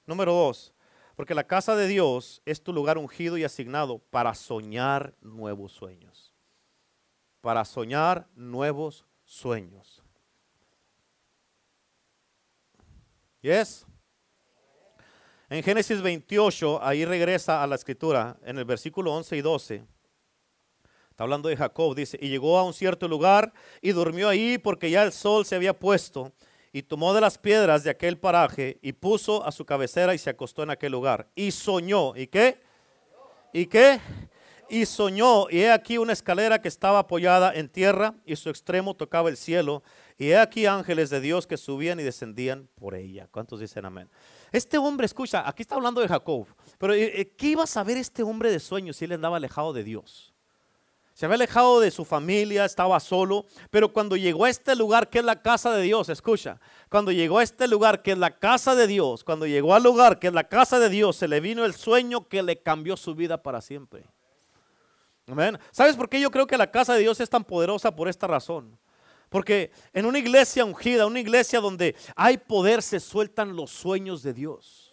S1: Número dos, porque la casa de Dios es tu lugar ungido y asignado para soñar nuevos sueños. Para soñar nuevos sueños. ¿Yes? En Génesis 28, ahí regresa a la escritura, en el versículo 11 y 12. Está hablando de Jacob, dice, y llegó a un cierto lugar y durmió ahí porque ya el sol se había puesto y tomó de las piedras de aquel paraje y puso a su cabecera y se acostó en aquel lugar. Y soñó, ¿y qué? ¿Y qué? Y soñó, y he aquí una escalera que estaba apoyada en tierra y su extremo tocaba el cielo, y he aquí ángeles de Dios que subían y descendían por ella. ¿Cuántos dicen amén? Este hombre, escucha, aquí está hablando de Jacob, pero eh, eh, ¿qué iba a saber este hombre de sueños si él andaba alejado de Dios? Se había alejado de su familia, estaba solo, pero cuando llegó a este lugar que es la casa de Dios, escucha, cuando llegó a este lugar que es la casa de Dios, cuando llegó al lugar que es la casa de Dios, se le vino el sueño que le cambió su vida para siempre. Amén. ¿Sabes por qué yo creo que la casa de Dios es tan poderosa? Por esta razón. Porque en una iglesia ungida, una iglesia donde hay poder, se sueltan los sueños de Dios.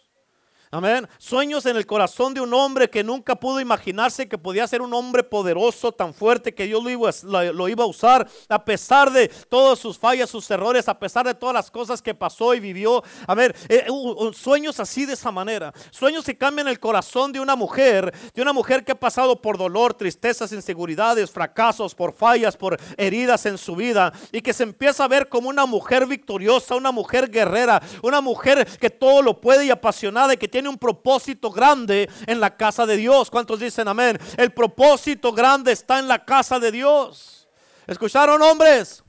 S1: Amén. Sueños en el corazón de un hombre que nunca pudo imaginarse que podía ser un hombre poderoso, tan fuerte que Dios lo iba, a usar a pesar de todas sus fallas, sus errores, a pesar de todas las cosas que pasó y vivió. A ver, eh, sueños así de esa manera. Sueños que cambian el corazón de una mujer, de una mujer que ha pasado por dolor, tristezas, inseguridades, fracasos, por fallas, por heridas en su vida y que se empieza a ver como una mujer victoriosa, una mujer guerrera, una mujer que todo lo puede y apasionada y que tiene un propósito grande en la casa de Dios. ¿Cuántos dicen amén? El propósito grande está en la casa de Dios. ¿Escucharon hombres?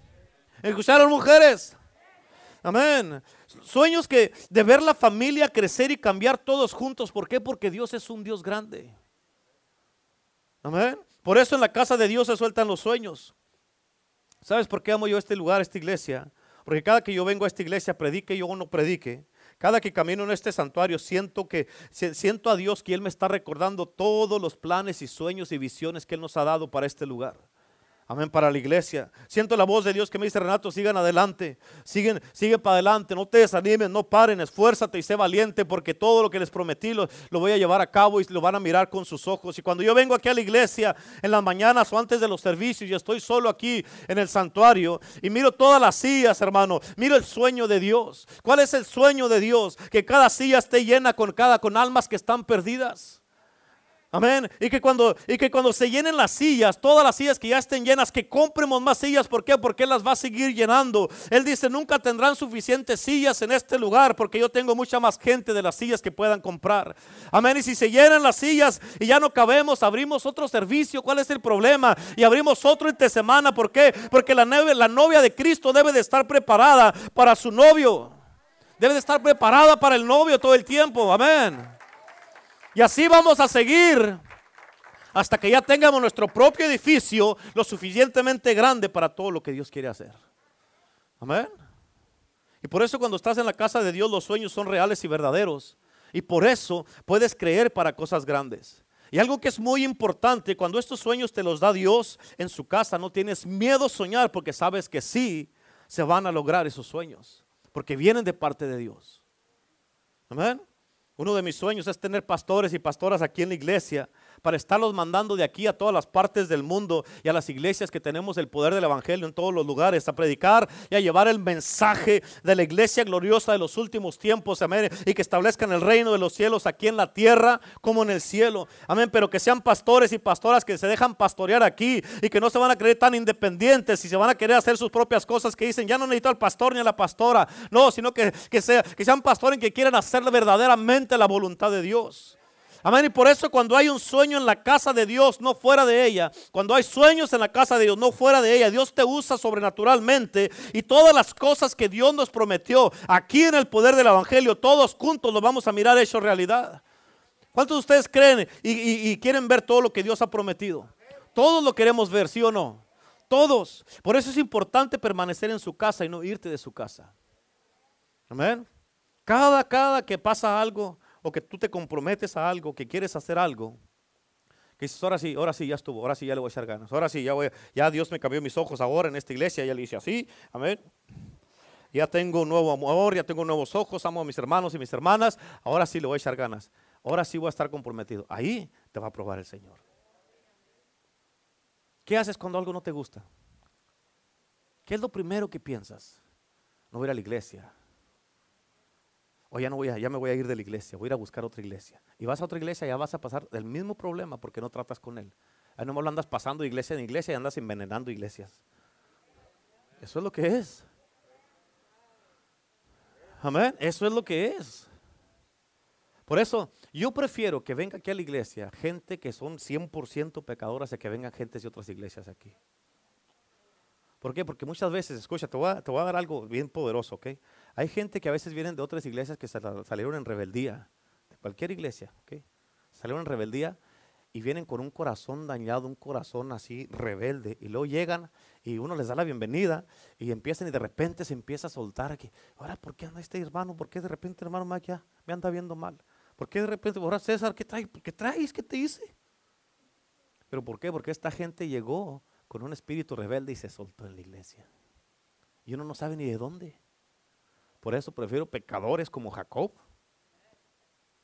S1: ¿Escucharon mujeres? Amén. Sueños que de ver la familia crecer y cambiar todos juntos. ¿Por qué? Porque Dios es un Dios grande. Amén. Por eso en la casa de Dios se sueltan los sueños. ¿Sabes por qué amo yo este lugar, esta iglesia? Porque cada que yo vengo a esta iglesia, predique yo no predique, cada que camino en este santuario siento que siento a Dios que él me está recordando todos los planes y sueños y visiones que él nos ha dado para este lugar. Amén, para la iglesia. Siento la voz de Dios que me dice, Renato, sigan adelante, siguen, sigue para adelante, no te desanimen, no paren, esfuérzate y sé valiente porque todo lo que les prometí lo, lo, voy a llevar a cabo y lo van a mirar con sus ojos. Y cuando yo vengo aquí a la iglesia en las mañanas o antes de los servicios y estoy solo aquí en el santuario y miro todas las sillas, hermano, miro el sueño de Dios. ¿Cuál es el sueño de Dios? Que cada silla esté llena con cada, con almas que están perdidas. Amén. Y que, cuando, y que cuando se llenen las sillas, todas las sillas que ya estén llenas, que compremos más sillas. ¿Por qué? Porque Él las va a seguir llenando. Él dice, nunca tendrán suficientes sillas en este lugar porque yo tengo mucha más gente de las sillas que puedan comprar. Amén. Y si se llenan las sillas y ya no cabemos, abrimos otro servicio. ¿Cuál es el problema? Y abrimos otro entre semana. ¿Por qué? Porque la, la novia de Cristo debe de estar preparada para su novio. Debe de estar preparada para el novio todo el tiempo. Amén. Y así vamos a seguir hasta que ya tengamos nuestro propio edificio lo suficientemente grande para todo lo que Dios quiere hacer. Amén. Y por eso cuando estás en la casa de Dios los sueños son reales y verdaderos. Y por eso puedes creer para cosas grandes. Y algo que es muy importante, cuando estos sueños te los da Dios en su casa, no tienes miedo a soñar porque sabes que sí se van a lograr esos sueños. Porque vienen de parte de Dios. Amén. Uno de mis sueños es tener pastores y pastoras aquí en la iglesia para estarlos mandando de aquí a todas las partes del mundo y a las iglesias que tenemos el poder del Evangelio en todos los lugares, a predicar y a llevar el mensaje de la iglesia gloriosa de los últimos tiempos, amén, y que establezcan el reino de los cielos aquí en la tierra como en el cielo, amén, pero que sean pastores y pastoras que se dejan pastorear aquí y que no se van a creer tan independientes y se van a querer hacer sus propias cosas que dicen, ya no necesito al pastor ni a la pastora, no, sino que, que, sea, que sean pastores que quieran hacer verdaderamente la voluntad de Dios. Amén. Y por eso cuando hay un sueño en la casa de Dios, no fuera de ella, cuando hay sueños en la casa de Dios, no fuera de ella, Dios te usa sobrenaturalmente y todas las cosas que Dios nos prometió aquí en el poder del Evangelio, todos juntos lo vamos a mirar hecho realidad. ¿Cuántos de ustedes creen y, y quieren ver todo lo que Dios ha prometido? Todos lo queremos ver, ¿sí o no? Todos. Por eso es importante permanecer en su casa y no irte de su casa. Amén. Cada, cada que pasa algo, o que tú te comprometes a algo, que quieres hacer algo, que dices, ahora sí, ahora sí, ya estuvo, ahora sí, ya le voy a echar ganas, ahora sí, ya, voy, Dios me cambió mis ojos ahora en esta iglesia, ya le hice así, amén. Ya tengo un nuevo amor, ya tengo nuevos ojos, amo a mis hermanos y mis hermanas, ahora sí le voy a echar ganas, ahora sí voy a estar comprometido. Ahí te va a probar el Señor. ¿Qué haces cuando algo no te gusta? ¿Qué es lo primero que piensas? No ir a la iglesia, o ya no voy a, ya me voy a ir de la iglesia, voy a ir a buscar otra iglesia. Y vas a otra iglesia y ya vas a pasar el mismo problema porque no tratas con él. Ahí no lo andas pasando de iglesia en iglesia y andas envenenando iglesias. Eso es lo que es. Amén. Eso es lo que es. Por eso, yo prefiero que venga aquí a la iglesia gente que son 100% pecadoras a que vengan gente de otras iglesias aquí. ¿Por qué? Porque muchas veces, escucha, voy, a, te voy a dar algo bien poderoso, ¿ok? Hay gente que a veces vienen de otras iglesias que salieron en rebeldía, de cualquier iglesia, ¿ok? Salieron en rebeldía y vienen con un corazón dañado, un corazón así rebelde, y luego llegan y uno les da la bienvenida y empiezan y de repente se empieza a soltar aquí. Ahora, ¿por qué anda este hermano? ¿Por qué de repente hermano ya me anda viendo mal? ¿Por qué de repente, ahora César, qué traes? ¿Qué traes? ¿Qué te hice? ¿Pero por qué? Porque esta gente llegó con un espíritu rebelde y se soltó en la iglesia. Y uno no sabe ni de dónde. Por eso prefiero pecadores como Jacob,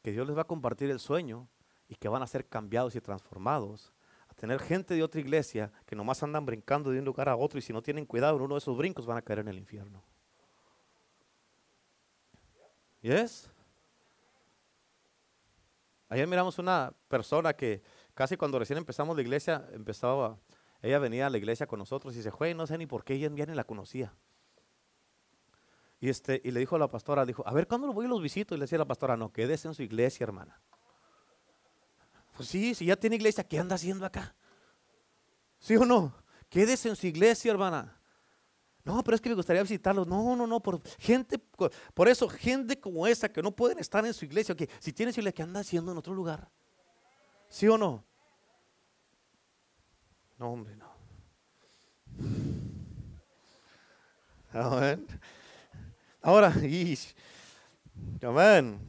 S1: que Dios les va a compartir el sueño y que van a ser cambiados y transformados, a tener gente de otra iglesia que nomás andan brincando de un lugar a otro y si no tienen cuidado en uno de esos brincos van a caer en el infierno. ¿Yes? Ayer miramos una persona que casi cuando recién empezamos la iglesia, empezaba, ella venía a la iglesia con nosotros y se fue, no sé ni por qué ella ni la conocía. Y, este, y le dijo a la pastora, dijo, a ver, ¿cuándo lo voy y los visito? Y le decía a la pastora, no, quédese en su iglesia, hermana. Pues sí, si ya tiene iglesia, ¿qué anda haciendo acá? ¿Sí o no? Quédese en su iglesia, hermana. No, pero es que me gustaría visitarlos. No, no, no, por gente, por eso, gente como esa que no pueden estar en su iglesia, que si tiene iglesia, ¿qué anda haciendo en otro lugar? ¿Sí o no? No, hombre, no. Amén. Ahora, amén.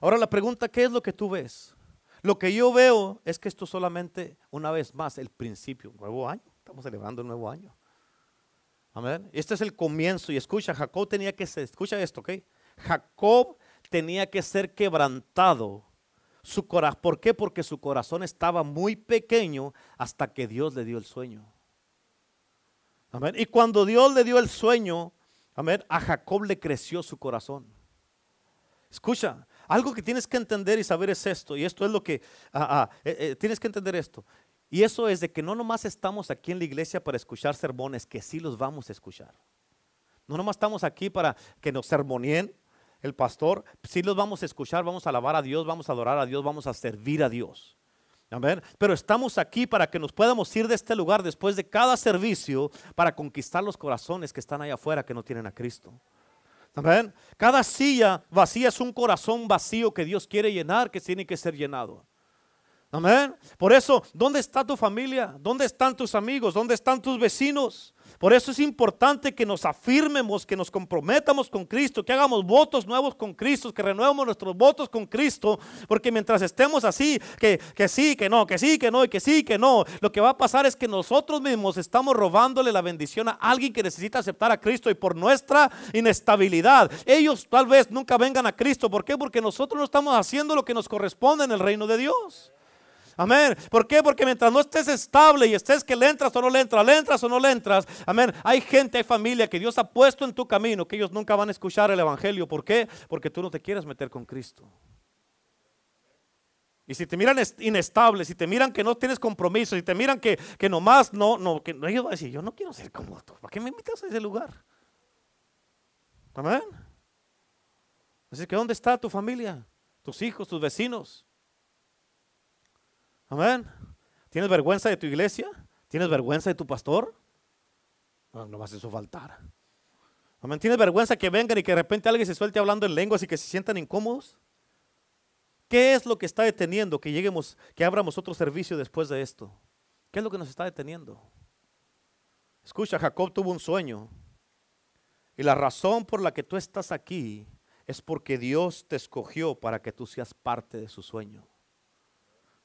S1: Ahora la pregunta, ¿qué es lo que tú ves? Lo que yo veo es que esto solamente, una vez más, el principio, nuevo año. Estamos celebrando el nuevo año. Amén. Este es el comienzo. Y escucha, Jacob tenía que ser, escucha esto, ¿ok? Jacob tenía que ser quebrantado. Su corazón, ¿Por qué? Porque su corazón estaba muy pequeño hasta que Dios le dio el sueño. Amén. Y cuando Dios le dio el sueño, amén, a Jacob le creció su corazón. Escucha, algo que tienes que entender y saber es esto, y esto es lo que ah, ah, eh, eh, tienes que entender esto. Y eso es de que no nomás estamos aquí en la iglesia para escuchar sermones, que sí los vamos a escuchar. No nomás estamos aquí para que nos sermonien el pastor, sí los vamos a escuchar, vamos a alabar a Dios, vamos a adorar a Dios, vamos a servir a Dios. Amén. Pero estamos aquí para que nos podamos ir de este lugar después de cada servicio para conquistar los corazones que están allá afuera que no tienen a Cristo. Amén. Cada silla vacía es un corazón vacío que Dios quiere llenar, que tiene que ser llenado. Amén. Por eso, ¿dónde está tu familia? ¿Dónde están tus amigos? ¿Dónde están tus vecinos? Por eso es importante que nos afirmemos, que nos comprometamos con Cristo, que hagamos votos nuevos con Cristo, que renuevemos nuestros votos con Cristo, porque mientras estemos así, que, que sí, que no, que sí, que no, y que sí, que no, lo que va a pasar es que nosotros mismos estamos robándole la bendición a alguien que necesita aceptar a Cristo y por nuestra inestabilidad, ellos tal vez nunca vengan a Cristo. ¿Por qué? Porque nosotros no estamos haciendo lo que nos corresponde en el reino de Dios. Amén. ¿Por qué? Porque mientras no estés estable y estés que le entras o no le entras, le entras o no le entras, amén. Hay gente, hay familia que Dios ha puesto en tu camino que ellos nunca van a escuchar el Evangelio. ¿Por qué? Porque tú no te quieres meter con Cristo. Y si te miran inestable, si te miran que no tienes compromiso, si te miran que, que nomás no, no, que ellos van a decir, yo no quiero ser como tú, ¿para qué me invitas a ese lugar? Amén. Así que ¿dónde está tu familia? Tus hijos, tus vecinos. Amén. ¿Tienes vergüenza de tu iglesia? ¿Tienes vergüenza de tu pastor? No, no vas a eso faltar. Amén. ¿Tienes vergüenza que vengan y que de repente alguien se suelte hablando en lenguas y que se sientan incómodos? ¿Qué es lo que está deteniendo que lleguemos, que abramos otro servicio después de esto? ¿Qué es lo que nos está deteniendo? Escucha, Jacob tuvo un sueño. Y la razón por la que tú estás aquí es porque Dios te escogió para que tú seas parte de su sueño.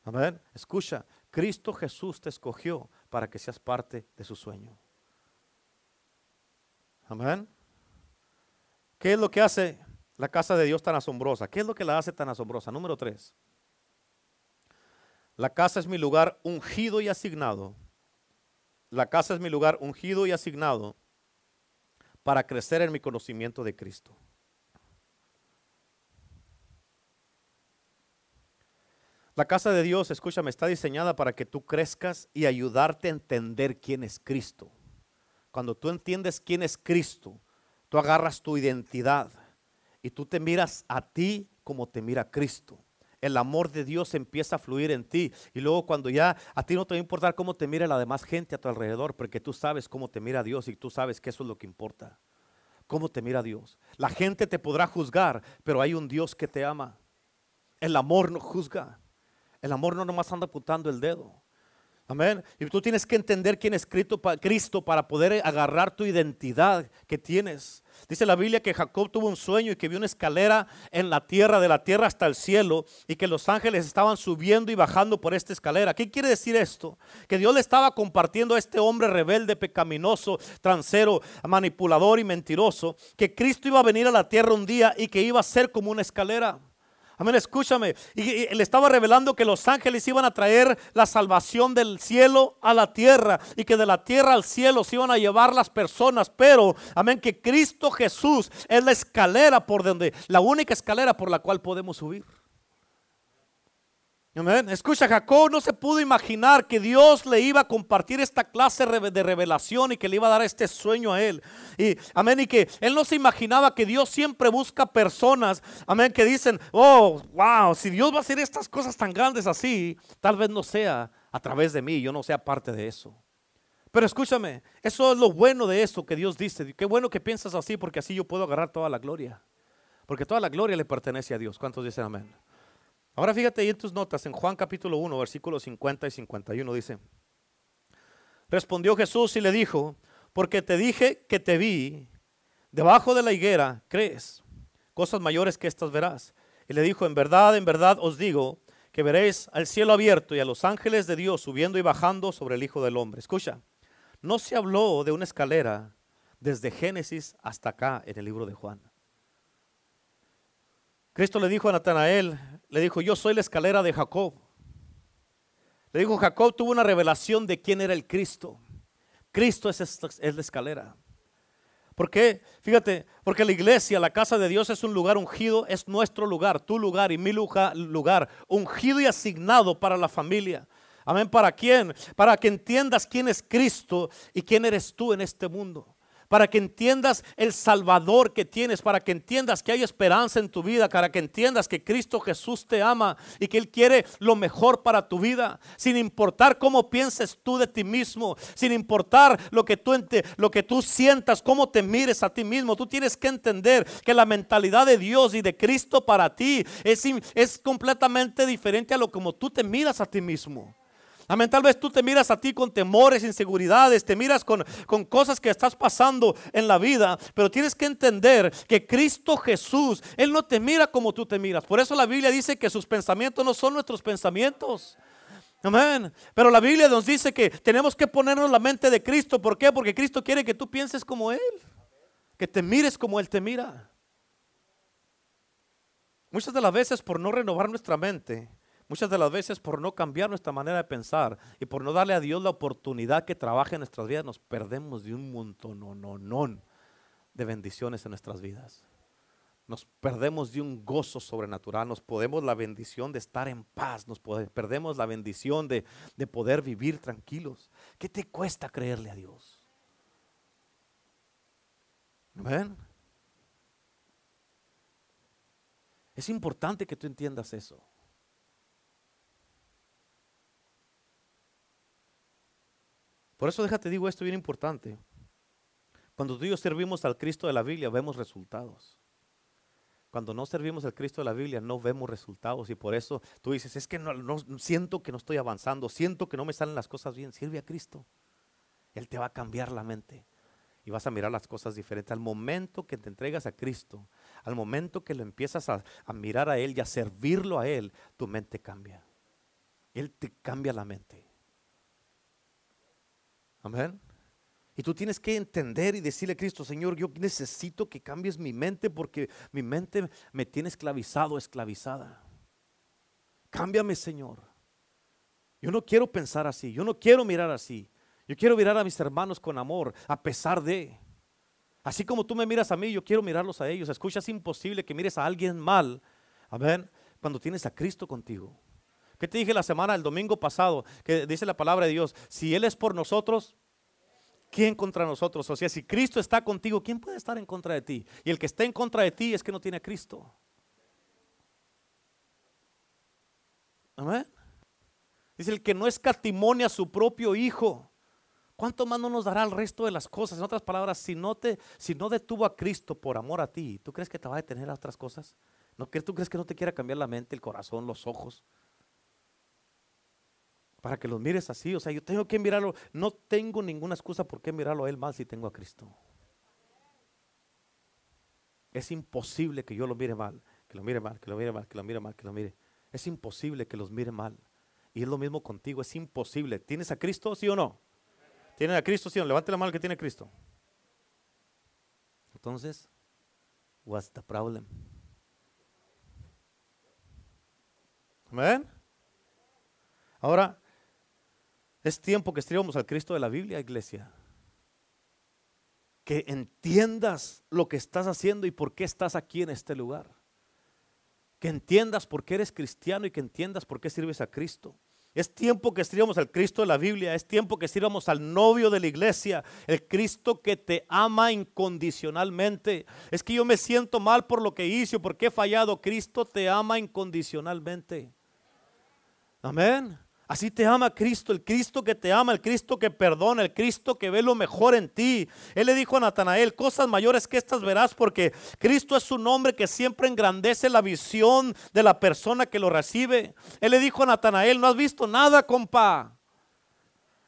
S1: Amén. Escucha, Cristo Jesús te escogió para que seas parte de su sueño. Amén. ¿Qué es lo que hace la casa de Dios tan asombrosa? ¿Qué es lo que la hace tan asombrosa? Número tres. La casa es mi lugar ungido y asignado. La casa es mi lugar ungido y asignado para crecer en mi conocimiento de Cristo. La casa de Dios, escúchame, está diseñada para que tú crezcas y ayudarte a entender quién es Cristo. Cuando tú entiendes quién es Cristo, tú agarras tu identidad y tú te miras a ti como te mira Cristo. El amor de Dios empieza a fluir en ti. Y luego cuando ya a ti no te va a importar cómo te mira la demás gente a tu alrededor, porque tú sabes cómo te mira Dios y tú sabes que eso es lo que importa. Cómo te mira Dios. La gente te podrá juzgar, pero hay un Dios que te ama. El amor no juzga. El amor no nomás anda apuntando el dedo. Amén. Y tú tienes que entender quién es Cristo para poder agarrar tu identidad que tienes. Dice la Biblia que Jacob tuvo un sueño y que vio una escalera en la tierra, de la tierra hasta el cielo, y que los ángeles estaban subiendo y bajando por esta escalera. ¿Qué quiere decir esto? Que Dios le estaba compartiendo a este hombre rebelde, pecaminoso, transero, manipulador y mentiroso, que Cristo iba a venir a la tierra un día y que iba a ser como una escalera. Amén, escúchame. Y, le estaba revelando que los ángeles iban a traer la salvación del cielo a la tierra y que de la tierra al cielo se iban a llevar las personas. Pero, amén, que Cristo Jesús es la escalera por donde, la única escalera por la cual podemos subir. Escucha, Jacob no se pudo imaginar que Dios le iba a compartir esta clase de revelación y que le iba a dar este sueño a él. Y amén, y que él no se imaginaba que Dios siempre busca personas, amén, que dicen, oh, wow, si Dios va a hacer estas cosas tan grandes así, tal vez no sea a través de mí, yo no sea parte de eso. Pero escúchame, eso es lo bueno de eso que Dios dice. Qué bueno que piensas así porque así yo puedo agarrar toda la gloria. Porque toda la gloria le pertenece a Dios. ¿Cuántos dicen amén? Ahora fíjate ahí en tus notas, en Juan capítulo 1, versículos 50 y 51 dice, respondió Jesús y le dijo, porque te dije que te vi debajo de la higuera, crees, cosas mayores que estas verás. Y le dijo, en verdad, en verdad os digo, que veréis al cielo abierto y a los ángeles de Dios subiendo y bajando sobre el Hijo del Hombre. Escucha, no se habló de una escalera desde Génesis hasta acá en el libro de Juan. Cristo le dijo a Natanael, le dijo, yo soy la escalera de Jacob. Le dijo, Jacob tuvo una revelación de quién era el Cristo. Cristo es, es la escalera. ¿Por qué? Fíjate, porque la iglesia, la casa de Dios es un lugar ungido, es nuestro lugar, tu lugar y mi lugar, ungido y asignado para la familia. Amén, ¿para quién? Para que entiendas quién es Cristo y quién eres tú en este mundo para que entiendas el Salvador que tienes, para que entiendas que hay esperanza en tu vida, para que entiendas que Cristo Jesús te ama y que Él quiere lo mejor para tu vida, sin importar cómo pienses tú de ti mismo, sin importar lo que tú, lo que tú sientas, cómo te mires a ti mismo. Tú tienes que entender que la mentalidad de Dios y de Cristo para ti es, es completamente diferente a lo como tú te miras a ti mismo. Amén. Tal vez tú te miras a ti con temores, inseguridades, te miras con, con cosas que estás pasando en la vida, pero tienes que entender que Cristo Jesús, Él no te mira como tú te miras. Por eso la Biblia dice que sus pensamientos no son nuestros pensamientos. Amén. Pero la Biblia nos dice que tenemos que ponernos la mente de Cristo. ¿Por qué? Porque Cristo quiere que tú pienses como Él. Que te mires como Él te mira. Muchas de las veces por no renovar nuestra mente, Muchas de las veces por no cambiar nuestra manera de pensar y por no darle a Dios la oportunidad que trabaje en nuestras vidas, nos perdemos de un montón de bendiciones en nuestras vidas. Nos perdemos de un gozo sobrenatural, nos podemos la bendición de estar en paz, nos perdemos la bendición de, de poder vivir tranquilos. ¿Qué te cuesta creerle a Dios? ¿Ven? Es importante que tú entiendas eso. Por eso déjate digo esto bien importante. Cuando tú y yo servimos al Cristo de la Biblia, vemos resultados. Cuando no servimos al Cristo de la Biblia, no vemos resultados. Y por eso tú dices, es que no, siento que no estoy avanzando, siento que no me salen las cosas bien. Sirve a Cristo. Él te va a cambiar la mente. Y vas a mirar las cosas diferentes. Al momento que te entregas a Cristo, al momento que lo empiezas a, a mirar a Él y a servirlo a Él, tu mente cambia. Él te cambia la mente. Amén. Y tú tienes que entender y decirle a Cristo, Señor, yo necesito que cambies mi mente porque mi mente me tiene esclavizado, esclavizada. Cámbiame, Señor. Yo no quiero pensar así, yo no quiero mirar así. Yo quiero mirar a mis hermanos con amor, a pesar de. Así como tú me miras a mí, yo quiero mirarlos a ellos. Escucha, es imposible que mires a alguien mal. Amén. Cuando tienes a Cristo contigo. ¿Qué te dije la semana, el domingo pasado? Que dice la palabra de Dios, si Él es por nosotros, ¿quién contra nosotros? O sea, si Cristo está contigo, ¿quién puede estar en contra de ti? Y el que está en contra de ti es que no tiene a Cristo. Amén. Dice el que no escatimonia a su propio hijo. ¿Cuánto más no nos dará el resto de las cosas? En otras palabras, si no, te, si no detuvo a Cristo por amor a ti, ¿tú crees que te va a detener a otras cosas? ¿No, ¿Tú crees que no te quiera cambiar la mente, el corazón, los ojos? Para que los mires así. O sea, yo tengo que mirarlo. No tengo ninguna excusa por qué mirarlo a Él mal si tengo a Cristo. Es imposible que yo lo mire mal. Que lo mire mal, que lo mire mal, que lo mire mal, que lo mire. Es imposible que los mire mal. Y es lo mismo contigo, es imposible. ¿Tienes a Cristo, sí o no? ¿Tienes a Cristo, sí o no? Levante la mano que tiene Cristo. Entonces, what's the problem? Amén. Ahora, es tiempo que estudiamos al Cristo de la Biblia, iglesia. Que entiendas lo que estás haciendo y por qué estás aquí en este lugar que entiendas por qué eres cristiano y que entiendas por qué sirves a Cristo. Es tiempo que sirvamos al Cristo de la Biblia, es tiempo que sirvamos al novio de la iglesia, el Cristo que te ama incondicionalmente. Es que yo me siento mal por lo que hice porque he fallado. Cristo te ama incondicionalmente. Amén. Así te ama Cristo, el Cristo que te ama, el Cristo que perdona, el Cristo que ve lo mejor en ti. Él le dijo a Natanael, cosas mayores que estas verás porque Cristo es un hombre que siempre engrandece la visión de la persona que lo recibe. Él le dijo a Natanael, no has visto nada, compa.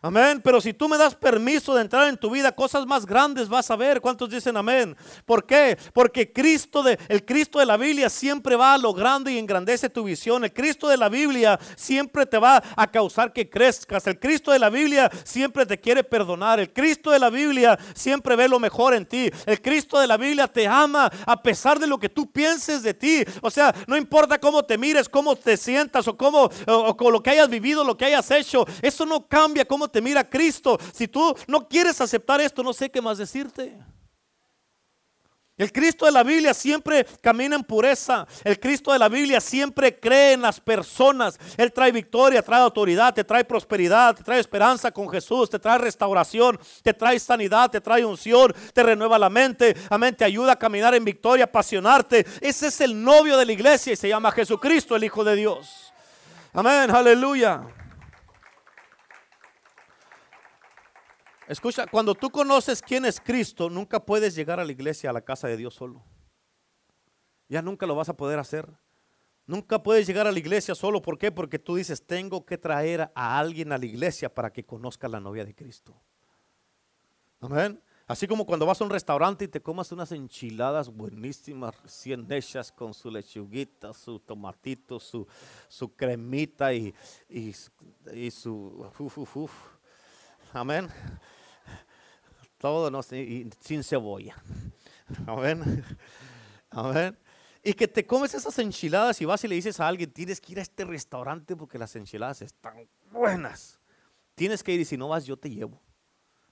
S1: Amén. Pero si tú me das permiso de entrar en tu vida, cosas más grandes vas a ver. ¿Cuántos dicen amén? ¿Por qué? Porque Cristo de, el Cristo de la Biblia siempre va a lo grande y engrandece tu visión. El Cristo de la Biblia siempre te va a causar que crezcas. El Cristo de la Biblia siempre te quiere perdonar. El Cristo de la Biblia siempre ve lo mejor en ti. El Cristo de la Biblia te ama a pesar de lo que tú pienses de ti. O sea, no importa cómo te mires, cómo te sientas o cómo o, o lo que hayas vivido, lo que hayas hecho. Eso no cambia cómo te mira Cristo. Si tú no quieres aceptar esto, no sé qué más decirte. El Cristo de la Biblia siempre camina en pureza. El Cristo de la Biblia siempre cree en las personas. Él trae victoria, trae autoridad, te trae prosperidad, te trae esperanza con Jesús, te trae restauración, te trae sanidad, te trae unción, te renueva la mente. Amén, te ayuda a caminar en victoria, apasionarte. Ese es el novio de la iglesia y se llama Jesucristo, el Hijo de Dios. Amén, aleluya. Escucha, cuando tú conoces quién es Cristo, nunca puedes llegar a la iglesia, a la casa de Dios solo. Ya nunca lo vas a poder hacer. Nunca puedes llegar a la iglesia solo. ¿Por qué? Porque tú dices, tengo que traer a alguien a la iglesia para que conozca la novia de Cristo. Amén. Así como cuando vas a un restaurante y te comas unas enchiladas buenísimas, recién hechas con su lechuguita, su tomatito, su, su cremita y, y, su... Uf, uf, uf. Amén todo no, sin cebolla. Amén. Y que te comes esas enchiladas y vas y le dices a alguien, tienes que ir a este restaurante porque las enchiladas están buenas. Tienes que ir y si no vas yo te llevo.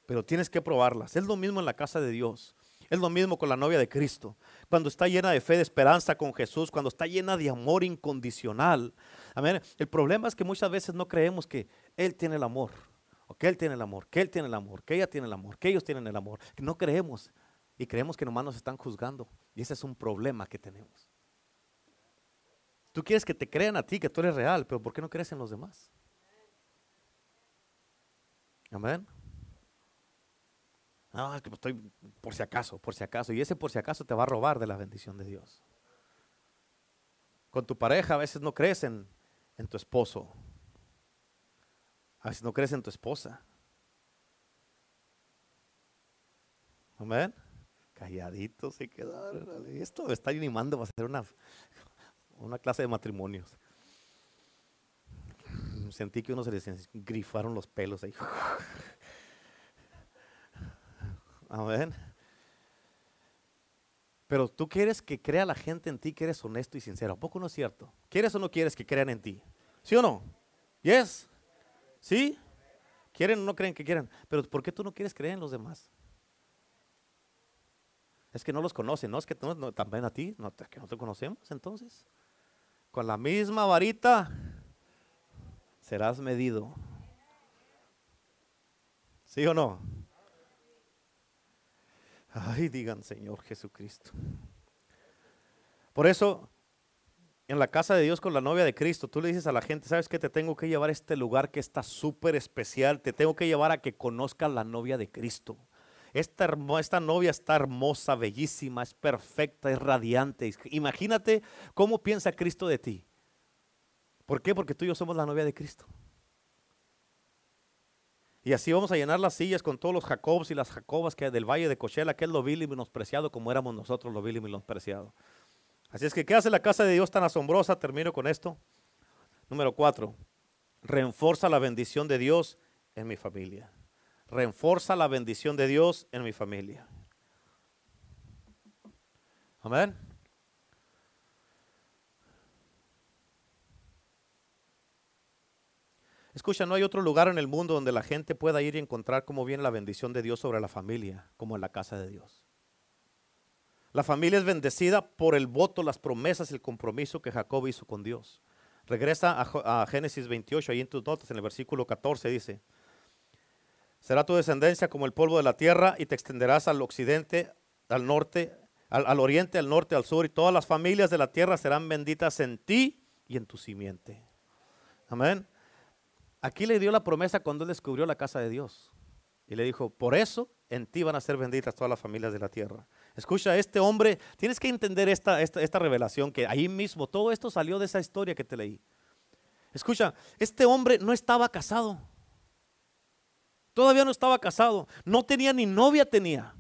S1: Pero tienes que probarlas. Es lo mismo en la casa de Dios. Es lo mismo con la novia de Cristo. Cuando está llena de fe, de esperanza con Jesús, cuando está llena de amor incondicional. Amén. El problema es que muchas veces no creemos que Él tiene el amor que él tiene el amor, que él tiene el amor, que ella tiene el amor, que ellos tienen el amor. No creemos y creemos que nomás nos están juzgando. Y ese es un problema que tenemos. Tú quieres que te crean a ti, que tú eres real, pero ¿por qué no crees en los demás? Amén. No, estoy por si acaso, por si acaso. Y ese por si acaso te va a robar de la bendición de Dios. Con tu pareja a veces no crees en tu esposo, a veces no crees en tu esposa. Amén. Calladitos se quedaron. Esto me está animando para hacer una, una clase de matrimonios. Sentí que uno se les grifaron los pelos ahí. Amén. Pero tú quieres que crea la gente en ti que eres honesto y sincero. ¿A poco no es cierto? ¿Quieres o no quieres que crean en ti? ¿Sí o no? ¿Yes? ¿Sí? ¿Quieren o no creen que quieran? Pero ¿por qué tú no quieres creer en los demás? Es que no los conocen, ¿no? Es que no, también a ti, que no te conocemos entonces. Con la misma varita serás medido. ¿Sí o no? Ay, digan Señor Jesucristo. Por eso en la casa de Dios con la novia de Cristo, tú le dices a la gente, ¿sabes qué? Te tengo que llevar a este lugar que está súper especial, te tengo que llevar a que conozcan la novia de Cristo. Esta, esta novia está hermosa, bellísima, es perfecta, es radiante. Imagínate cómo piensa Cristo de ti. ¿Por qué? Porque tú y yo somos la novia de Cristo. Y así vamos a llenar las sillas con todos los Jacobs y las Jacobas que del valle de Cochela, que es lo vil y menospreciado como éramos nosotros lo vil y menospreciado. Así es que, ¿qué hace la casa de Dios tan asombrosa? Termino con esto. Número cuatro, reenforza la bendición de Dios en mi familia. Reenforza la bendición de Dios en mi familia. Amén. Escucha, no hay otro lugar en el mundo donde la gente pueda ir y encontrar cómo viene la bendición de Dios sobre la familia, como en la casa de Dios. La familia es bendecida por el voto, las promesas, el compromiso que Jacob hizo con Dios. Regresa a, Génesis 28, ahí en tus notas, en el versículo 14 dice, será tu descendencia como el polvo de la tierra y te extenderás al occidente, al norte, al oriente, al norte, al sur, y todas las familias de la tierra serán benditas en ti y en tu simiente. Amén. Aquí le dio la promesa cuando él descubrió la casa de Dios. Y le dijo, por eso en ti van a ser benditas todas las familias de la tierra. Escucha, este hombre, tienes que entender esta, esta, esta revelación, que ahí mismo, todo esto salió de esa historia que te leí. Escucha, este hombre no estaba casado. Todavía no estaba casado. No tenía ni novia tenía.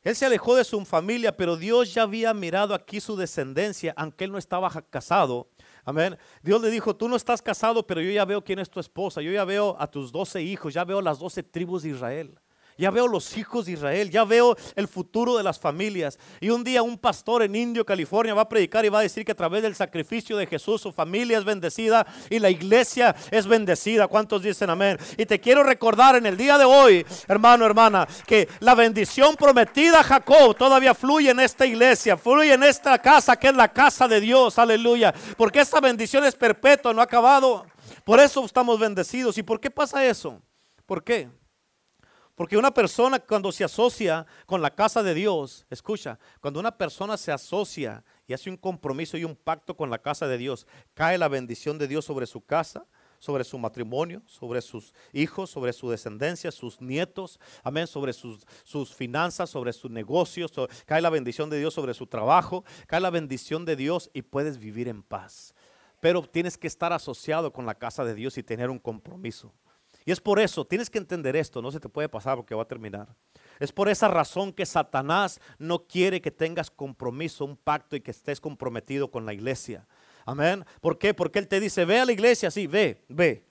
S1: Él se alejó de su familia, pero Dios ya había mirado aquí su descendencia, aunque él no estaba casado. Amén. Dios le dijo, tú no estás casado, pero yo ya veo quién es tu esposa. Yo ya veo a tus doce hijos, ya veo las doce tribus de Israel ya veo los hijos de Israel, ya veo el futuro de las familias. Y un día un pastor en Indio, California, va a predicar y va a decir que a través del sacrificio de Jesús su familia es bendecida y la iglesia es bendecida. ¿Cuántos dicen amén? Y te quiero recordar en el día de hoy, hermano, hermana, que la bendición prometida a Jacob todavía fluye en esta iglesia, fluye en esta casa que es la casa de Dios. Aleluya. Porque esta bendición es perpetua, no ha acabado. Por eso estamos bendecidos. ¿Y por qué pasa eso? ¿Por qué? Porque una persona cuando se asocia con la casa de Dios, escucha, cuando una persona se asocia y hace un compromiso y un pacto con la casa de Dios, cae la bendición de Dios sobre su casa, sobre su matrimonio, sobre sus hijos, sobre su descendencia, sus nietos, amén, sobre sus, sus finanzas, sobre sus negocios, cae la bendición de Dios sobre su trabajo, cae la bendición de Dios y puedes vivir en paz. Pero tienes que estar asociado con la casa de Dios y tener un compromiso. Y es por eso, tienes que entender esto, no se te puede pasar porque va a terminar. Es por esa razón que Satanás no quiere que tengas compromiso, un pacto y que estés comprometido con la iglesia. Amén. ¿Por qué? Porque Él te dice, ve a la iglesia, sí, ve, ve,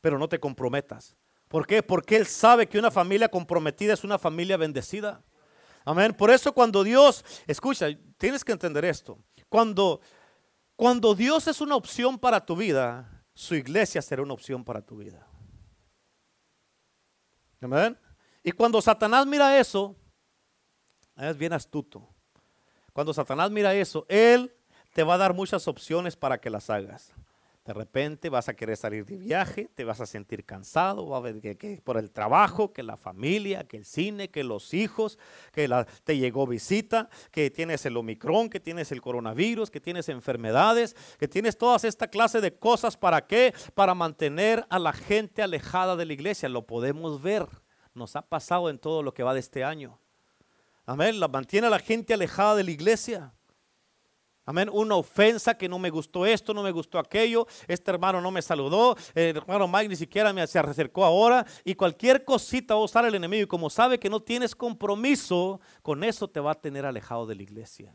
S1: pero no te comprometas. ¿Por qué? Porque Él sabe que una familia comprometida es una familia bendecida. Amén. Por eso cuando Dios, escucha, tienes que entender esto. Cuando, cuando Dios es una opción para tu vida, su iglesia será una opción para tu vida. Y cuando Satanás mira eso, es bien astuto. Cuando Satanás mira eso, él te va a dar muchas opciones para que las hagas. De repente vas a querer salir de viaje, te vas a sentir cansado, va a ver que, por el trabajo, que la familia, que el cine, que los hijos, que te llegó visita, que tienes el Omicron, que tienes el coronavirus, que tienes enfermedades, que tienes todas esta clase de cosas. ¿Para qué? Para mantener a la gente alejada de la iglesia. Lo podemos ver. Nos ha pasado en todo lo que va de este año. Amén. La mantiene a la gente alejada de la iglesia. Amén. Una ofensa que no me gustó esto, no me gustó aquello. Este hermano no me saludó. El hermano Mike ni siquiera me se acercó ahora. Y cualquier cosita va a usar el enemigo. Y como sabe que no tienes compromiso, con eso te va a tener alejado de la iglesia.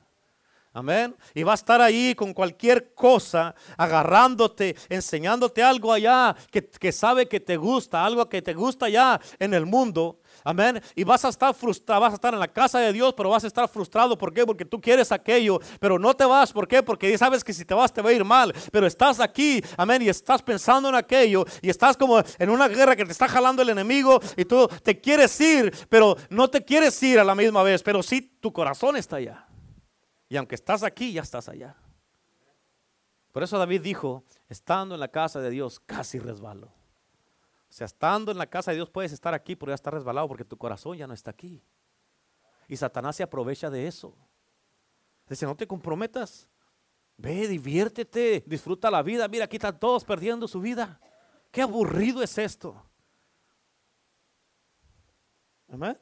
S1: Amén. Y va a estar ahí con cualquier cosa, agarrándote, enseñándote algo allá que, que, sabe que te gusta, algo que te gusta allá en el mundo. Amén. Y vas a estar frustrado, vas a estar en la casa de Dios, pero vas a estar frustrado. ¿Por qué? Porque tú quieres aquello, pero no te vas. ¿Por qué? Porque sabes que si te vas te va a ir mal. Pero estás aquí, amén, y estás pensando en aquello, y estás como en una guerra que te está jalando el enemigo, y tú te quieres ir, pero no te quieres ir a la misma vez, pero sí tu corazón está allá. Y aunque estás aquí, ya estás allá. Por eso David dijo, estando en la casa de Dios, casi resbalo. O sea, estando en la casa de Dios puedes estar aquí, pero ya está resbalado porque tu corazón ya no está aquí. Y Satanás se aprovecha de eso. Dice, no te comprometas. Ve, diviértete, disfruta la vida. Mira, aquí están todos perdiendo su vida. Qué aburrido es esto. Amén.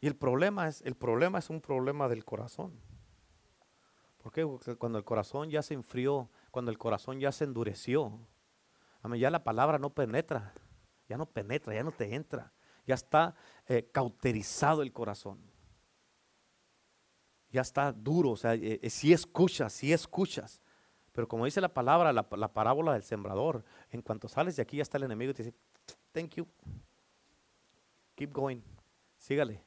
S1: Y el problema es, el problema es un problema del corazón. Porque cuando el corazón ya se enfrió, cuando el corazón ya se endureció, ya la palabra no penetra, ya no penetra, ya no te entra, ya está eh, cauterizado el corazón. Ya está duro, o sea, eh, eh, si escuchas, si escuchas. Pero como dice la palabra, la, la parábola del sembrador, en cuanto sales de aquí ya está el enemigo y te dice, thank you, keep going, sígale.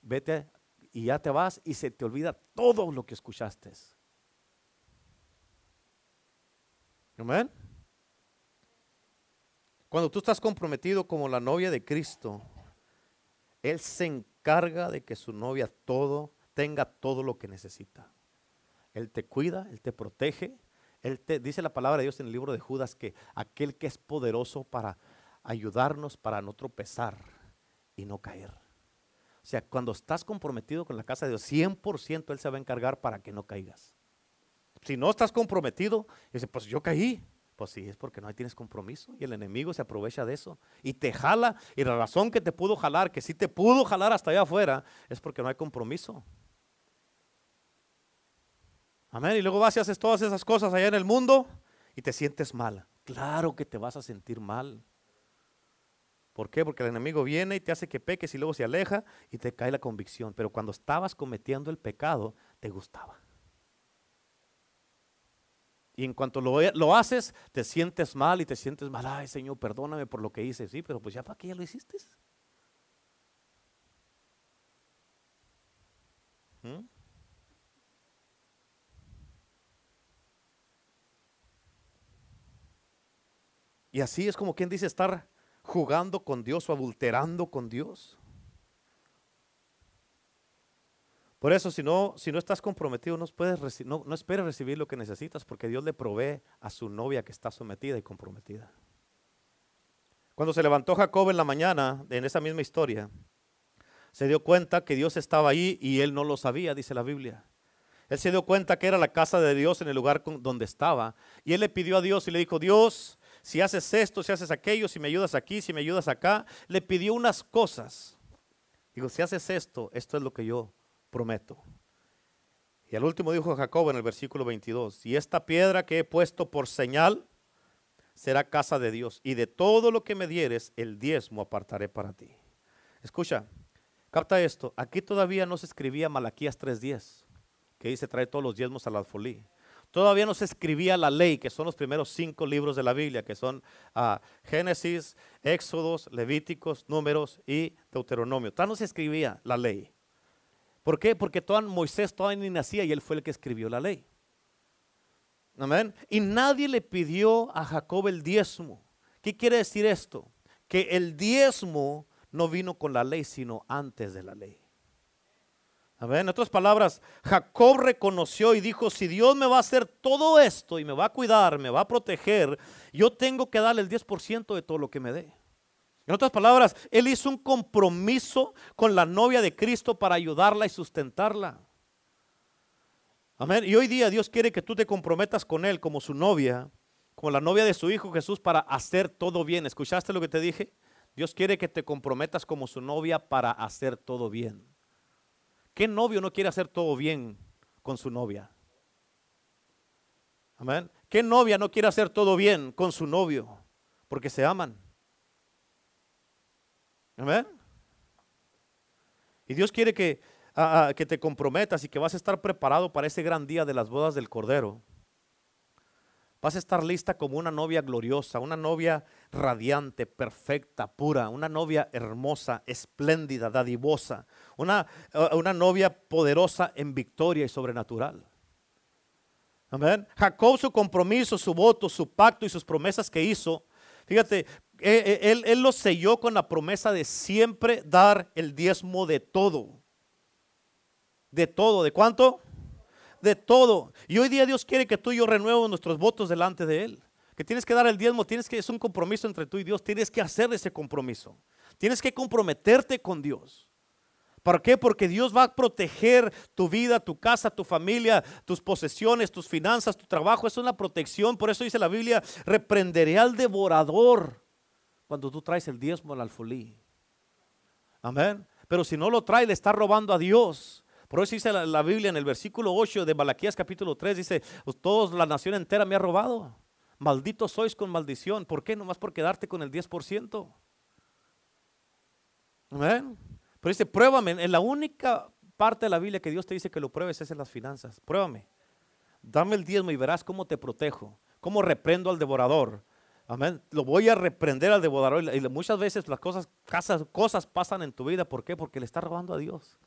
S1: Vete y ya te vas y se te olvida todo lo que escuchaste. Amén. Cuando tú estás comprometido como la novia de Cristo, Él se encarga de que su novia todo tenga todo lo que necesita. Él te cuida, Él te protege. Él te dice la palabra de Dios en el libro de Judas que aquel que es poderoso para ayudarnos para no tropezar y no caer. O sea, cuando estás comprometido con la casa de Dios, 100% Él se va a encargar para que no caigas. Si no estás comprometido, dice, pues yo caí. Pues sí, es porque no tienes compromiso y el enemigo se aprovecha de eso y te jala. Y la razón que te pudo jalar, que sí te pudo jalar hasta allá afuera, es porque no hay compromiso. Amén. Y luego vas y haces todas esas cosas allá en el mundo y te sientes mal. Claro que te vas a sentir mal. ¿Por qué? Porque el enemigo viene y te hace que peques y luego se aleja y te cae la convicción. Pero cuando estabas cometiendo el pecado, te gustaba. Y en cuanto lo, lo, haces, te sientes mal y te sientes mal. Ay, Señor, perdóname por lo que hice. Sí, pero pues ya para qué ya lo hiciste. ¿Mm? Y así es como quien dice estar jugando con Dios o adulterando con Dios. Por eso, si no, si no estás comprometido, no, puedes no, no esperes recibir lo que necesitas, porque Dios le provee a su novia que está sometida y comprometida. Cuando se levantó Jacob en la mañana, en esa misma historia, se dio cuenta que Dios estaba ahí y él no lo sabía, dice la Biblia. Él se dio cuenta que era la casa de Dios en el lugar donde estaba. Y él le pidió a Dios y le dijo, Dios, si haces esto, si haces aquello, si me ayudas aquí, si me ayudas acá. Le pidió unas cosas. Digo, si haces esto, esto es lo que yo prometo. Y al último dijo Jacob en el versículo 22, y esta piedra que he puesto por señal será casa de Dios, y de todo lo que me dieres, el diezmo apartaré para ti. Escucha, capta esto, aquí todavía no se escribía Malaquías 3.10, que dice trae todos los diezmos al alfolí. Todavía no se escribía la ley, que son los primeros cinco libros de la Biblia, que son ah, Génesis, Éxodos, Levíticos, Números y Deuteronomio. Todavía no se escribía la ley. ¿Por qué? Porque Moisés todavía ni nacía y él fue el que escribió la ley. Amén. Y nadie le pidió a Jacob el diezmo. ¿Qué quiere decir esto? Que el diezmo no vino con la ley, sino antes de la ley. En otras palabras, Jacob reconoció y dijo, si Dios me va a hacer todo esto y me va a cuidar, me va a proteger, yo tengo que darle el 10% de todo lo que me dé. En otras palabras, él hizo un compromiso con la novia de Cristo para ayudarla y sustentarla. Amén. Y hoy día Dios quiere que tú te comprometas con Él como su novia, como la novia de su Hijo Jesús, para hacer todo bien. ¿Escuchaste lo que te dije? Dios quiere que te comprometas como su novia para hacer todo bien. ¿Qué novio no quiere hacer todo bien con su novia? Amén. ¿Qué novia no quiere hacer todo bien con su novio? Porque se aman. Amén. Y Dios quiere que, que te comprometas y que vas a estar preparado para ese gran día de las bodas del Cordero. Vas a estar lista como una novia gloriosa, una novia radiante, perfecta, pura, una novia hermosa, espléndida, dadivosa, una, eh, una novia poderosa en victoria y sobrenatural. Amén. Jacob su compromiso, su voto, su pacto y sus promesas que hizo, fíjate, eh, eh, él, lo selló con la promesa de siempre dar el diezmo de todo. De todo, ¿de cuánto? de todo. Y hoy día Dios quiere que tú y yo renuevemos nuestros votos delante de Él. Que tienes que dar el diezmo, tienes que, es un compromiso entre tú y Dios, tienes que hacer ese compromiso. Tienes que comprometerte con Dios. ¿Por qué? Porque Dios va a proteger tu vida, tu casa, tu familia, tus posesiones, tus finanzas, tu trabajo. Es una protección. Por eso dice la Biblia, reprenderé al devorador cuando tú traes el diezmo al alfolí. Amén. Pero si no lo trae, le está robando a Dios. Por eso dice la, la Biblia en el versículo 8 de Malaquías capítulo 3, dice, todos la nación entera me ha robado. Malditos sois con maldición. ¿Por qué? Nomás por quedarte con el 10%. Amén. Pero dice, pruébame. En la única parte de la Biblia que Dios te dice que lo pruebes es en las finanzas. Pruébame. Dame el diezmo y verás cómo te protejo. Cómo reprendo al devorador. Amén. Lo voy a reprender al devorador. Y muchas veces las cosas, cosas pasan en tu vida. ¿Por qué? Porque le estás robando a Dios.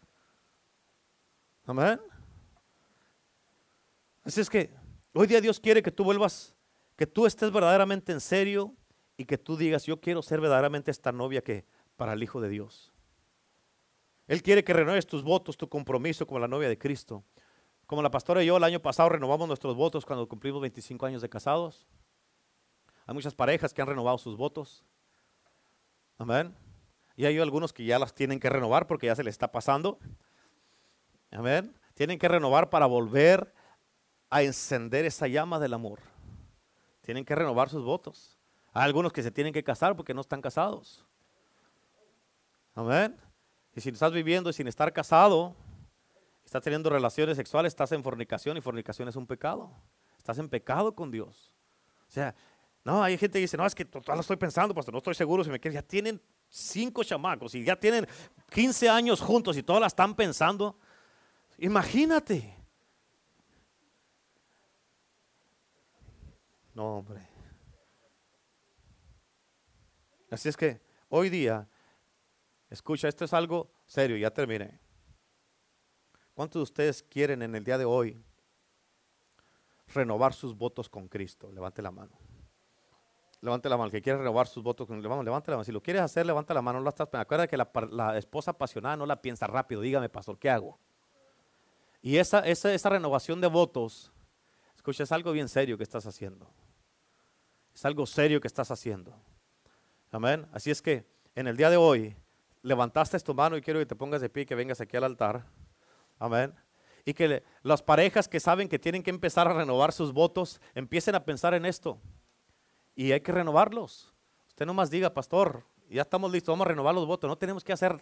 S1: Amén. Así es que hoy día Dios quiere que tú vuelvas, que tú estés verdaderamente en serio y que tú digas, yo quiero ser verdaderamente esta novia que para el Hijo de Dios. Él quiere que renueves tus votos, tu compromiso como la novia de Cristo. Como la pastora y yo el año pasado renovamos nuestros votos cuando cumplimos 25 años de casados. Hay muchas parejas que han renovado sus votos. Amén. Y hay algunos que ya las tienen que renovar porque ya se les está pasando. Amén. Tienen que renovar para volver a encender esa llama del amor. Tienen que renovar sus votos. Hay algunos que se tienen que casar porque no están casados. Amén. Y si estás viviendo sin estar casado, estás teniendo relaciones sexuales, estás en fornicación y fornicación es un pecado. Estás en pecado con Dios. O sea, no, hay gente que dice, no, es que total lo estoy pensando, pastor, no estoy seguro si me quiere. Ya tienen cinco chamacos y ya tienen 15 años juntos y todas la están pensando. Imagínate. No, hombre. Así es que hoy día Escucha, esto es algo serio, ya terminé. ¿Cuántos de ustedes quieren en el día de hoy renovar sus votos con Cristo? Levante la mano. Levante la mano. Que quiere renovar sus votos Cristo, levante la mano. Si lo quieres hacer, levanta la mano. No la estás Acuérdate que la, esposa apasionada no la piensa rápido. Dígame, pastor, ¿qué hago? Y esa, esa, esa renovación de votos, escucha, es algo bien serio que estás haciendo. Es algo serio que estás haciendo. Amén. Así es que en el día de hoy levantaste tu mano y quiero que te pongas de pie y que vengas aquí al altar. Amén. Y que las parejas que saben que tienen que empezar a renovar sus votos, empiecen a pensar en esto. Y hay que renovarlos. Usted no más diga, pastor, ya estamos listos, vamos a renovar los votos. No tenemos que hacer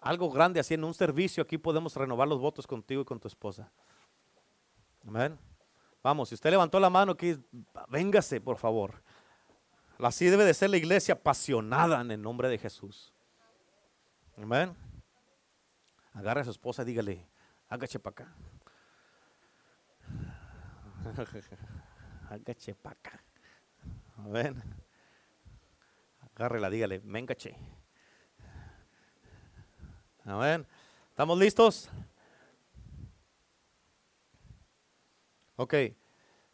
S1: algo grande así en un servicio. Aquí podemos renovar los votos contigo y con tu esposa. Amén. Vamos, si usted levantó la mano aquí, véngase, por favor. Así debe de ser la iglesia apasionada en el nombre de Jesús. Amén. Agarra a su esposa y dígale, hágase para acá. hágase para acá. Amén. Agárrela, dígale, mengache. Amén. ¿Estamos listos? Ok,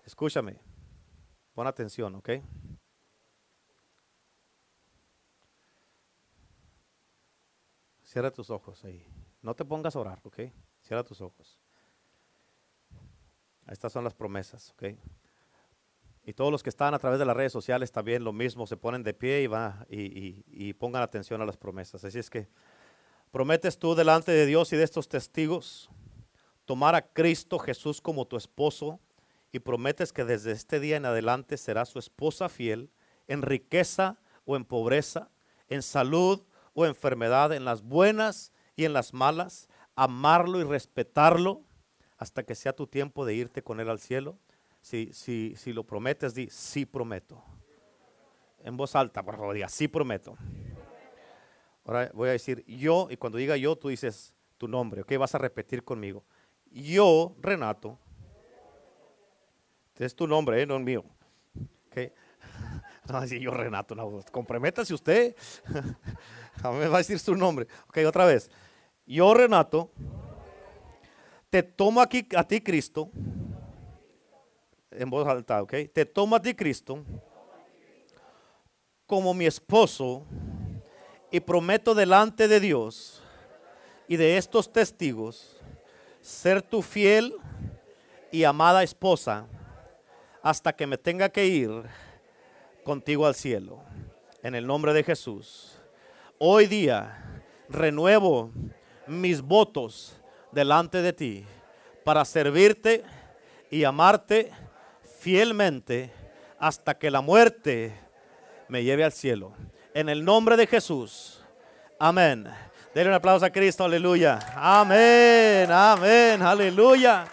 S1: escúchame. Pon atención, ok. Cierra tus ojos ahí. No te pongas a orar, ¿ok? Cierra tus ojos. Estas son las promesas, ¿ok? Y todos los que están a través de las redes sociales también lo mismo, se ponen de pie y, va, y, pongan atención a las promesas. Así es que prometes tú delante de Dios y de estos testigos tomar a Cristo Jesús como tu esposo y prometes que desde este día en adelante serás su esposa fiel en riqueza o en pobreza, en salud o enfermedad, en las buenas y en las malas, amarlo y respetarlo hasta que sea tu tiempo de irte con Él al cielo. Si, si, si lo prometes, di, sí prometo. En voz alta, por favor, diga, sí prometo. Ahora voy a decir yo, y cuando diga yo, tú dices tu nombre, ¿ok? Vas a repetir conmigo. Yo, Renato, es tu nombre, ¿eh? no el mío. ¿okay? No, decir yo, Renato, no, comprométase usted. me va a decir su nombre. Ok, otra vez. Yo, Renato, te tomo aquí a ti, Cristo, en voz alta, ok. Te tomo a ti, Cristo, como mi esposo y prometo delante de Dios y de estos testigos ser tu fiel y amada esposa hasta que me tenga que ir contigo al cielo. En el nombre de Jesús. Hoy día renuevo mis votos delante de ti para servirte y amarte fielmente hasta que la muerte me lleve al cielo. En el nombre de Jesús. Amén. Denle un aplauso a Cristo, aleluya. Amén, amén, aleluya.